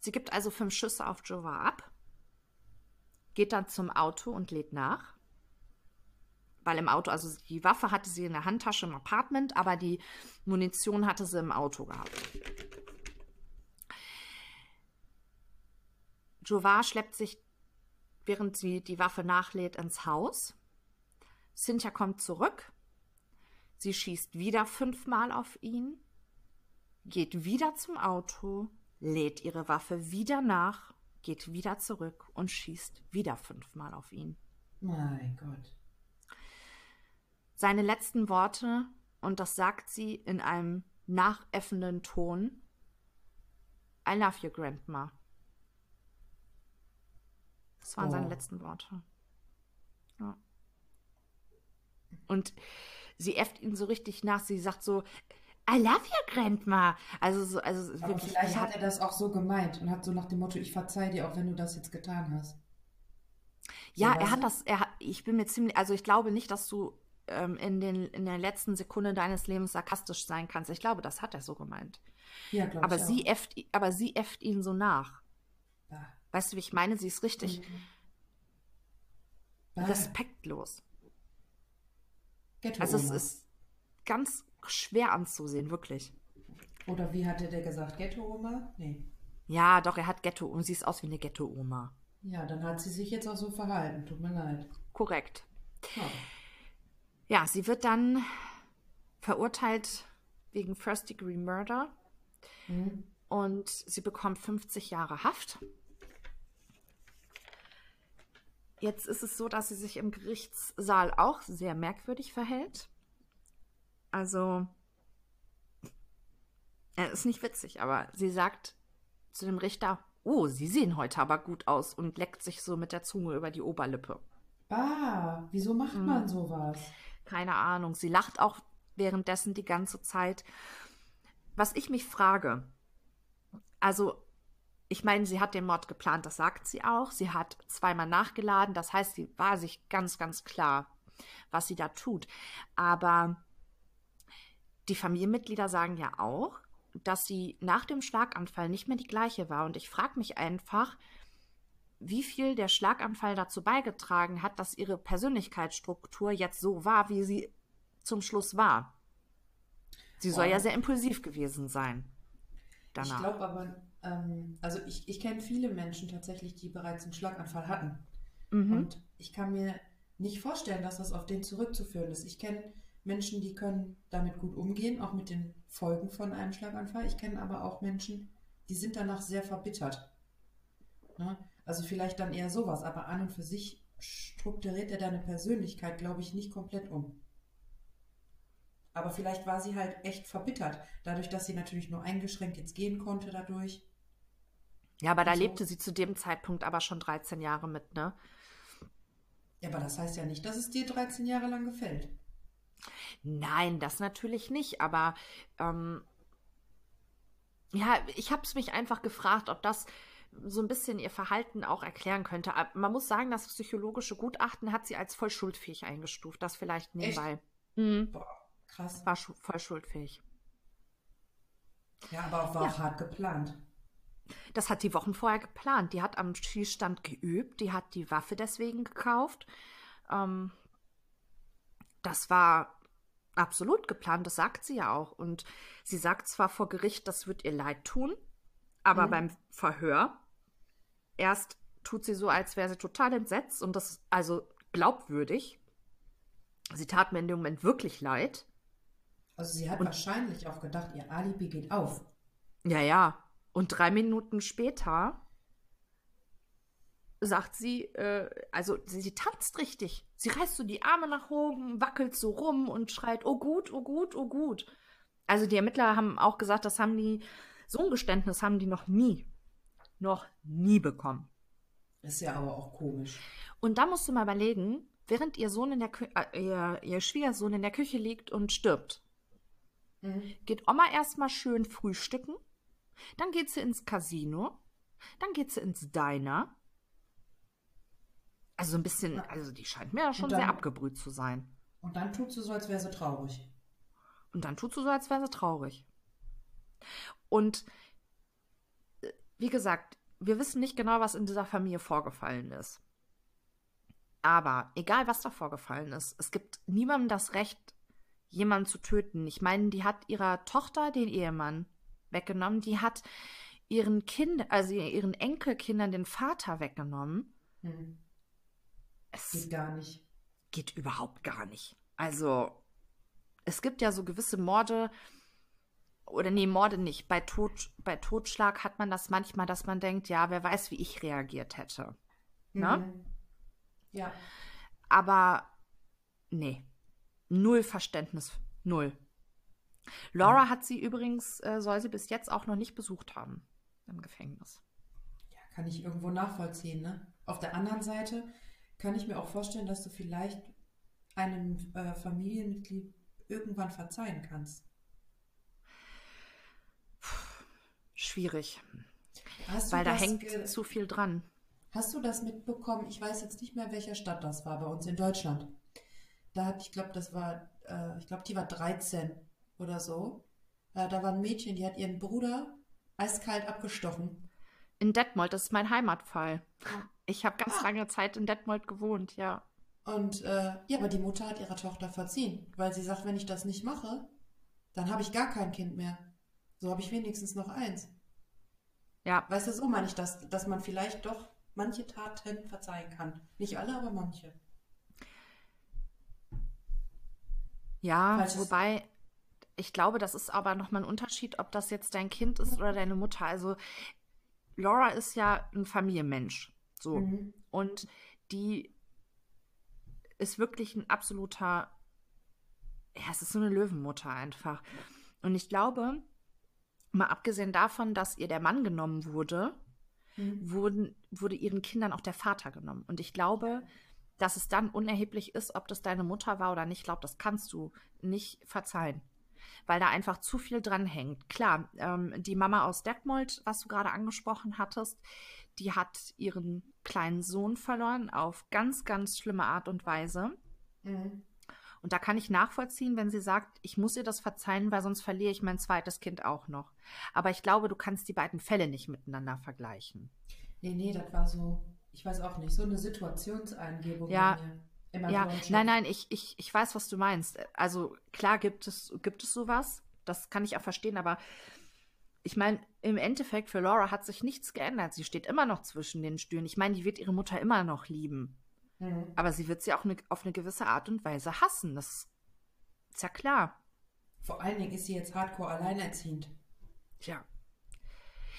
sie gibt also fünf Schüsse auf Jova ab, geht dann zum Auto und lädt nach. Weil im Auto, also die Waffe hatte sie in der Handtasche im Apartment, aber die Munition hatte sie im Auto gehabt. Jovar schleppt sich, während sie die Waffe nachlädt, ins Haus. Cynthia kommt zurück. Sie schießt wieder fünfmal auf ihn, geht wieder zum Auto, lädt ihre Waffe wieder nach, geht wieder zurück und schießt wieder fünfmal auf ihn. Mein Gott. Seine letzten Worte, und das sagt sie in einem nachäffenden Ton, I love you, Grandma. Das waren Oh. seine letzten Worte. Ja. Und sie äfft ihn so richtig nach. Sie sagt so, I love you, Grandma. Also so, also Aber vielleicht hat er das auch so gemeint und hat so nach dem Motto, ich verzeih dir, auch wenn du das jetzt getan hast. Ja, So, er hat das, er hat, ich bin mir ziemlich, also ich glaube nicht, dass du ähm, in, den, in der letzten Sekunde deines Lebens sarkastisch sein kannst. Ich glaube, das hat er so gemeint. Ja, glaube Aber ich sie, äfft, aber sie äfft ihn so nach. Bah. Weißt du, wie ich meine? Sie ist richtig Bah. respektlos. Ghetto Also es ist ganz schwer anzusehen, wirklich. Oder wie hatte der gesagt? Ghetto-Oma? Nee. Ja, doch, er hat Ghetto und sie ist aus wie eine Ghetto-Oma. Ja, dann hat sie sich jetzt auch so verhalten. Tut mir leid. Korrekt. Ja. Ja, sie wird dann verurteilt wegen First Degree Murder Mhm. und sie bekommt 50 Jahre Haft. Jetzt ist es so, dass sie sich im Gerichtssaal auch sehr merkwürdig verhält. Also, er ist nicht witzig, aber sie sagt zu dem Richter, oh, Sie sehen heute aber gut aus und leckt sich so mit der Zunge über die Oberlippe. Bah, wieso macht Mhm. man sowas? Keine Ahnung. Sie lacht auch währenddessen die ganze Zeit. Was ich mich frage, also ich meine, sie hat den Mord geplant, das sagt sie auch. Sie hat zweimal nachgeladen, das heißt, sie war sich ganz, ganz klar, was sie da tut. Aber die Familienmitglieder sagen ja auch, dass sie nach dem Schlaganfall nicht mehr die gleiche war. Und ich frage mich einfach, wie viel der Schlaganfall dazu beigetragen hat, dass ihre Persönlichkeitsstruktur jetzt so war, wie sie zum Schluss war. Sie soll oh. ja sehr impulsiv gewesen sein. Danach. Ich glaube aber, ähm, also ich, ich kenne viele Menschen tatsächlich, die bereits einen Schlaganfall hatten. Mhm. Und ich kann mir nicht vorstellen, dass das auf den zurückzuführen ist. Ich kenne Menschen, die können damit gut umgehen, auch mit den Folgen von einem Schlaganfall. Ich kenne aber auch Menschen, die sind danach sehr verbittert. Ne? Also vielleicht dann eher sowas, aber an und für sich strukturiert er deine Persönlichkeit, glaube ich, nicht komplett um. Aber vielleicht war sie halt echt verbittert, dadurch, dass sie natürlich nur eingeschränkt jetzt gehen konnte dadurch. Ja, aber da so. lebte sie zu dem Zeitpunkt aber schon 13 Jahre mit, ne? Ja, aber das heißt ja nicht, dass es dir 13 Jahre lang gefällt. Nein, das natürlich nicht, aber ähm, ja, ich habe es mich einfach gefragt, ob das so ein bisschen ihr Verhalten auch erklären könnte. Man muss sagen, das psychologische Gutachten hat sie als voll schuldfähig eingestuft. Das vielleicht nebenbei. Mhm. Boah, krass. War voll schuldfähig. Ja, aber auch war ja. auch hart geplant. Das hat die Wochen vorher geplant. Die hat am Schießstand geübt, die hat die Waffe deswegen gekauft. Ähm, das war absolut geplant, das sagt sie ja auch. Und sie sagt zwar vor Gericht, das wird ihr leid tun, aber mhm. beim Verhör erst tut sie so, als wäre sie total entsetzt und das also glaubwürdig. Sie tat mir in dem Moment wirklich leid. Also sie hat und, wahrscheinlich auch gedacht, ihr Alibi geht auf. Ja, ja. Und drei Minuten später sagt sie, äh, also sie, sie, tanzt richtig. Sie reißt so die Arme nach oben, wackelt so rum und schreit, oh gut, oh gut, oh gut. Also die Ermittler haben auch gesagt, das haben die, so ein Geständnis haben die noch nie, noch nie bekommen. Ist ja aber auch komisch. Und da musst du mal überlegen, während ihr Sohn in der Kü äh, ihr, ihr Schwiegersohn in der Küche liegt und stirbt, mhm. geht Oma erstmal schön frühstücken, dann geht sie ins Casino, dann geht sie ins Diner, also ein bisschen, also die scheint mir ja schon dann, sehr abgebrüht zu sein. Und dann tut sie so, als wäre sie traurig. Und dann tut sie so, als wäre sie traurig. Und äh, wie gesagt, wir wissen nicht genau, was in dieser Familie vorgefallen ist. Aber egal, was da vorgefallen ist, es gibt niemandem das Recht, jemanden zu töten. Ich meine, die hat ihrer Tochter den Ehemann weggenommen, die hat ihren Kind, also ihren Enkelkindern den Vater weggenommen. Hm. Es geht gar nicht. Geht überhaupt gar nicht. Also, es gibt ja so gewisse Morde, oder nee, Morde nicht. Bei, Tod, bei Totschlag hat man das manchmal, dass man denkt, ja, wer weiß, wie ich reagiert hätte. Ne? Mhm. Ja. Aber nee, null Verständnis, null. Laura hat sie übrigens, äh, soll sie bis jetzt auch noch nicht besucht haben im Gefängnis. Ja, kann ich irgendwo nachvollziehen, ne? Auf der anderen Seite kann ich mir auch vorstellen, dass du vielleicht einem äh, Familienmitglied irgendwann verzeihen kannst. Schwierig. Weil da hängt zu viel dran. Hast du das mitbekommen? Ich weiß jetzt nicht mehr, welcher Stadt das war bei uns in Deutschland. Da hat, ich glaube, das war, äh, ich glaube, die war 13 oder so. Äh, da war ein Mädchen, die hat ihren Bruder eiskalt abgestochen. In Detmold, das ist mein Heimatfall. Ich habe ganz ah. lange Zeit in Detmold gewohnt, ja. Und äh, ja, aber die Mutter hat ihrer Tochter verziehen, weil sie sagt, wenn ich das nicht mache, dann habe ich gar kein Kind mehr. So habe ich wenigstens noch eins. Ja. Weißt du, so meine ich das, dass man vielleicht doch manche Taten verzeihen kann. Nicht alle, aber manche. Ja, Falsches. wobei ich glaube, das ist aber nochmal ein Unterschied, ob das jetzt dein Kind ist oder deine Mutter. Also Laura ist ja ein Familienmensch. So. Mhm. Und die ist wirklich ein absoluter, ja, es ist so eine Löwenmutter einfach. Und ich glaube, mal abgesehen davon, dass ihr der Mann genommen wurde, mhm. wurden, wurde ihren Kindern auch der Vater genommen. Und ich glaube, dass es dann unerheblich ist, ob das deine Mutter war oder nicht. Ich glaube, das kannst du nicht verzeihen weil da einfach zu viel dran hängt. Klar, ähm, die Mama aus Detmold, was du gerade angesprochen hattest, die hat ihren kleinen Sohn verloren auf ganz, ganz schlimme Art und Weise. Mhm. Und da kann ich nachvollziehen, wenn sie sagt, ich muss ihr das verzeihen, weil sonst verliere ich mein zweites Kind auch noch. Aber ich glaube, du kannst die beiden Fälle nicht miteinander vergleichen. Nee, nee, das war so, ich weiß auch nicht, so eine Situationseingebung. Ja, ja, nein, nein, ich, ich, ich weiß, was du meinst. Also klar gibt es, gibt es sowas, das kann ich auch verstehen, aber ich meine, im Endeffekt für Laura hat sich nichts geändert. Sie steht immer noch zwischen den Stühlen. Ich meine, die wird ihre Mutter immer noch lieben. Mhm. Aber sie wird sie auch ne, auf eine gewisse Art und Weise hassen. Das ist ja klar. Vor allen Dingen ist sie jetzt hardcore alleinerziehend. Tja.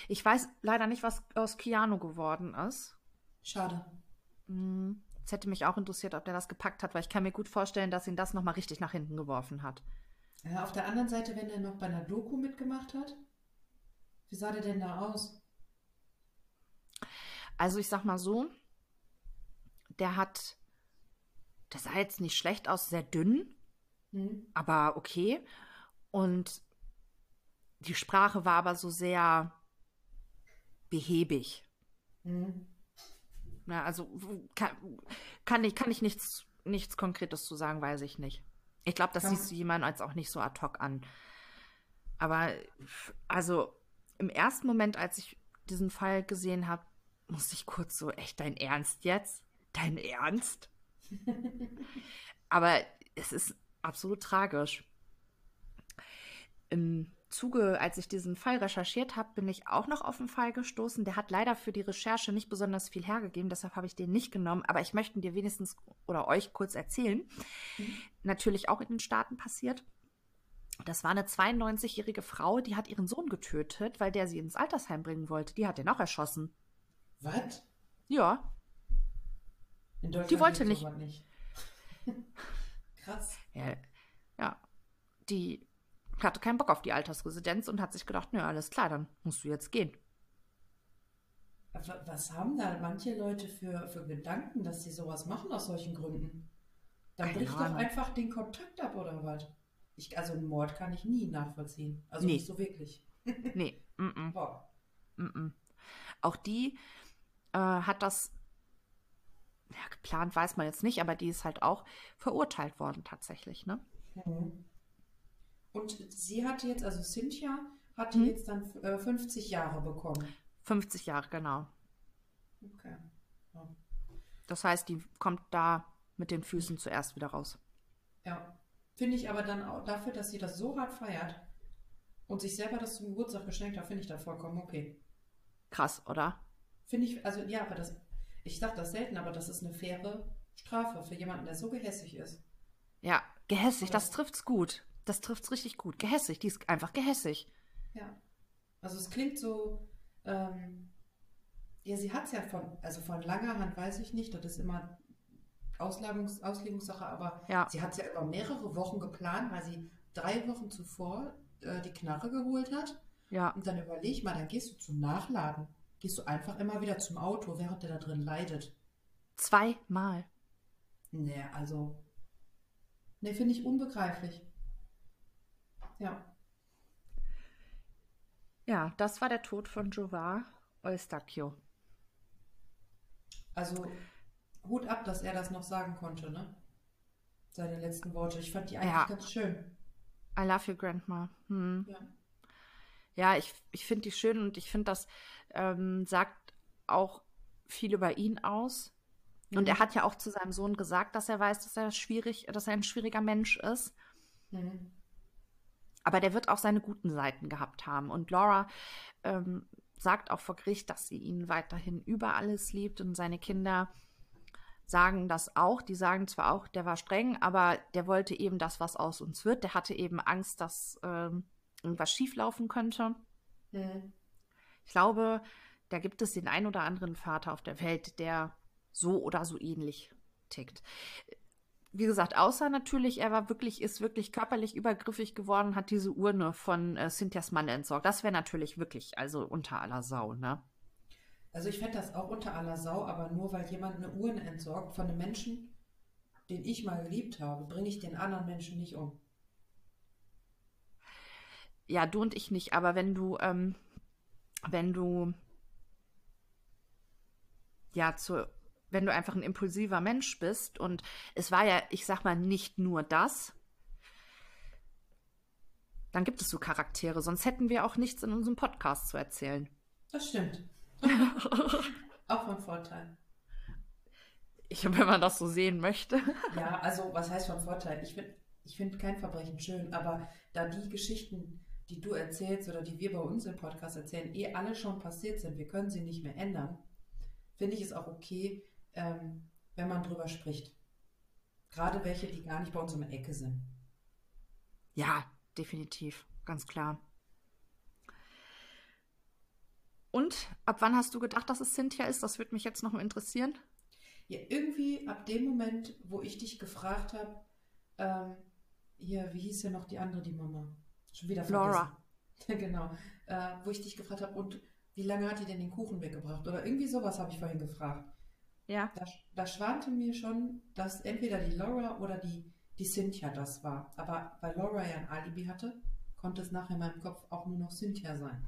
Ich weiß leider nicht, was aus Keanu geworden ist. Schade. Hm. Es hätte mich auch interessiert, ob der das gepackt hat, weil ich kann mir gut vorstellen, dass ihn das nochmal richtig nach hinten geworfen hat. Ja, auf der anderen Seite, wenn er noch bei einer Doku mitgemacht hat, wie sah der denn da aus? Also ich sag mal so, der hat, der sah jetzt nicht schlecht aus, sehr dünn, mhm. aber okay. Und die Sprache war aber so sehr behäbig. Mhm. Ja, also kann, kann, ich, kann ich nichts, nichts Konkretes zu sagen, weiß ich nicht. Ich glaube, das ja. siehst du jemand als auch nicht so ad hoc an. Aber also im ersten Moment, als ich diesen Fall gesehen habe, musste ich kurz so, echt dein Ernst jetzt? Dein Ernst? Aber es ist absolut tragisch. Im Zuge, als ich diesen Fall recherchiert habe, bin ich auch noch auf einen Fall gestoßen. Der hat leider für die Recherche nicht besonders viel hergegeben, deshalb habe ich den nicht genommen. Aber ich möchte dir wenigstens oder euch kurz erzählen. Mhm. Natürlich auch in den Staaten passiert. Das war eine 92-jährige Frau, die hat ihren Sohn getötet, weil der sie ins Altersheim bringen wollte. Die hat den auch erschossen. Was? Ja. In Deutschland die wollte nicht. nicht. Krass. Ja, ja. Die hatte keinen Bock auf die Altersresidenz und hat sich gedacht, nö, alles klar, dann musst du jetzt gehen. Was haben da manche Leute für, für Gedanken, dass sie sowas machen aus solchen Gründen? Dann bricht doch einfach den Kontakt ab oder was? Ich, also einen Mord kann ich nie nachvollziehen. Also nee. nicht so wirklich. nee. Mm -mm. Wow. Mm Auch die äh, hat das ja, geplant, weiß man jetzt nicht, aber die ist halt auch verurteilt worden tatsächlich, ne? Mhm. Und sie hatte jetzt, also Cynthia hatte hm? jetzt dann äh, 50 Jahre bekommen. 50 Jahre, genau. Okay. Ja. Das heißt, die kommt da mit den Füßen zuerst wieder raus. Ja. Finde ich aber dann auch dafür, dass sie das so hart feiert und sich selber das zum Geburtstag geschenkt hat, finde ich da vollkommen okay. Krass, oder? Finde ich, also ja, aber das, ich sage das selten, aber das ist eine faire Strafe für jemanden, der so gehässig ist. Ja, gehässig, das trifft's gut. Das trifft's richtig gut. Gehässig, die ist einfach gehässig. Ja. Also es klingt so, ähm, ja, sie hat es ja von, also von langer Hand weiß ich nicht, das ist immer Auslegungs, Auslegungssache, aber ja. sie hat es ja über mehrere Wochen geplant, weil sie drei Wochen zuvor äh, die Knarre geholt hat. Ja. Und dann überleg mal, dann gehst du zum Nachladen. Gehst du einfach immer wieder zum Auto, während der da drin leidet. Zweimal. Nee, also. Nee, finde ich unbegreiflich. Ja. Ja, das war der Tod von Jovar Eustachio. Also Hut ab, dass er das noch sagen konnte, ne? Seine letzten Worte. Ich fand die eigentlich ja. ganz schön. I love you, Grandma. Hm. Ja. Ja, ich, ich finde die schön und ich finde, das ähm, sagt auch viel über ihn aus. Mhm. Und er hat ja auch zu seinem Sohn gesagt, dass er weiß, dass er schwierig, dass er ein schwieriger Mensch ist. Mhm. Aber der wird auch seine guten Seiten gehabt haben. Und Laura ähm, sagt auch vor Gericht, dass sie ihn weiterhin über alles liebt und seine Kinder sagen das auch. Die sagen zwar auch, der war streng, aber der wollte eben das, was aus uns wird. Der hatte eben Angst, dass ähm, irgendwas schieflaufen könnte. Mhm. Ich glaube, da gibt es den ein oder anderen Vater auf der Welt, der so oder so ähnlich tickt wie gesagt, außer natürlich, er war wirklich, ist wirklich körperlich übergriffig geworden, hat diese Urne von äh, Cynthias Mann entsorgt. Das wäre natürlich wirklich, also unter aller Sau, ne? Also ich fände das auch unter aller Sau, aber nur weil jemand eine Urne entsorgt von einem Menschen, den ich mal geliebt habe, bringe ich den anderen Menschen nicht um. Ja, du und ich nicht, aber wenn du, ähm, wenn du ja zur wenn du einfach ein impulsiver Mensch bist und es war ja, ich sag mal, nicht nur das, dann gibt es so Charaktere, sonst hätten wir auch nichts in unserem Podcast zu erzählen. Das stimmt. auch von Vorteil. Ich, wenn man das so sehen möchte. Ja, also was heißt von Vorteil? Ich finde ich find kein Verbrechen schön, aber da die Geschichten, die du erzählst oder die wir bei uns im Podcast erzählen, eh alle schon passiert sind, wir können sie nicht mehr ändern, finde ich es auch okay, ähm, wenn man drüber spricht. Gerade welche, die gar nicht bei uns um die Ecke sind. Ja, definitiv, ganz klar. Und ab wann hast du gedacht, dass es Cynthia ist? Das würde mich jetzt noch mal interessieren. Ja, irgendwie ab dem Moment, wo ich dich gefragt habe, ähm, hier, wie hieß ja noch die andere, die Mama? Schon wieder vergessen. Laura. genau. Äh, wo ich dich gefragt habe, und wie lange hat die denn den Kuchen weggebracht? Oder irgendwie sowas habe ich vorhin gefragt. Ja. Da, da schwante mir schon, dass entweder die Laura oder die, die Cynthia das war. Aber weil Laura ja ein Alibi hatte, konnte es nachher in meinem Kopf auch nur noch Cynthia sein.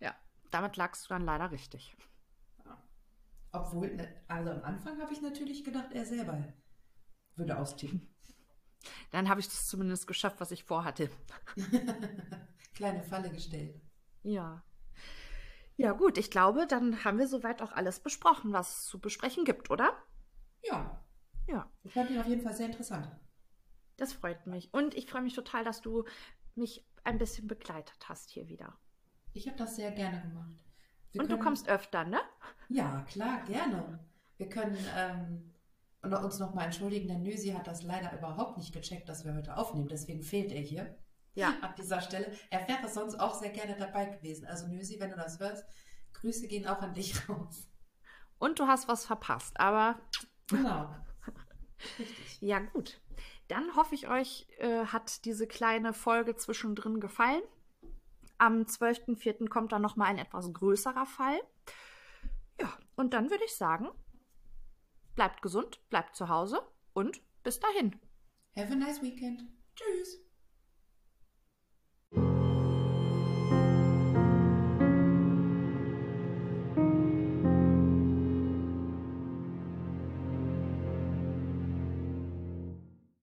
Ja, damit lagst du dann leider richtig. Obwohl, ne, also am Anfang habe ich natürlich gedacht, er selber würde austicken. Dann habe ich das zumindest geschafft, was ich vorhatte. Kleine Falle gestellt. Ja. Ja, gut, ich glaube, dann haben wir soweit auch alles besprochen, was es zu besprechen gibt, oder? Ja. Ja. Ich fand ihn auf jeden Fall sehr interessant. Das freut mich. Und ich freue mich total, dass du mich ein bisschen begleitet hast hier wieder. Ich habe das sehr gerne gemacht. Wir Und können... du kommst öfter, ne? Ja, klar, gerne. Wir können ähm, uns nochmal entschuldigen, denn Nösi hat das leider überhaupt nicht gecheckt, dass wir heute aufnehmen. Deswegen fehlt er hier. Ja. An dieser Stelle. Er wäre sonst auch sehr gerne dabei gewesen. Also Nösi, wenn du das hörst, Grüße gehen auch an dich raus. Und du hast was verpasst, aber. Genau. Richtig. Ja, gut. Dann hoffe ich, euch äh, hat diese kleine Folge zwischendrin gefallen. Am 12.04. kommt dann nochmal ein etwas größerer Fall. Ja, und dann würde ich sagen, bleibt gesund, bleibt zu Hause und bis dahin. Have a nice weekend. Tschüss.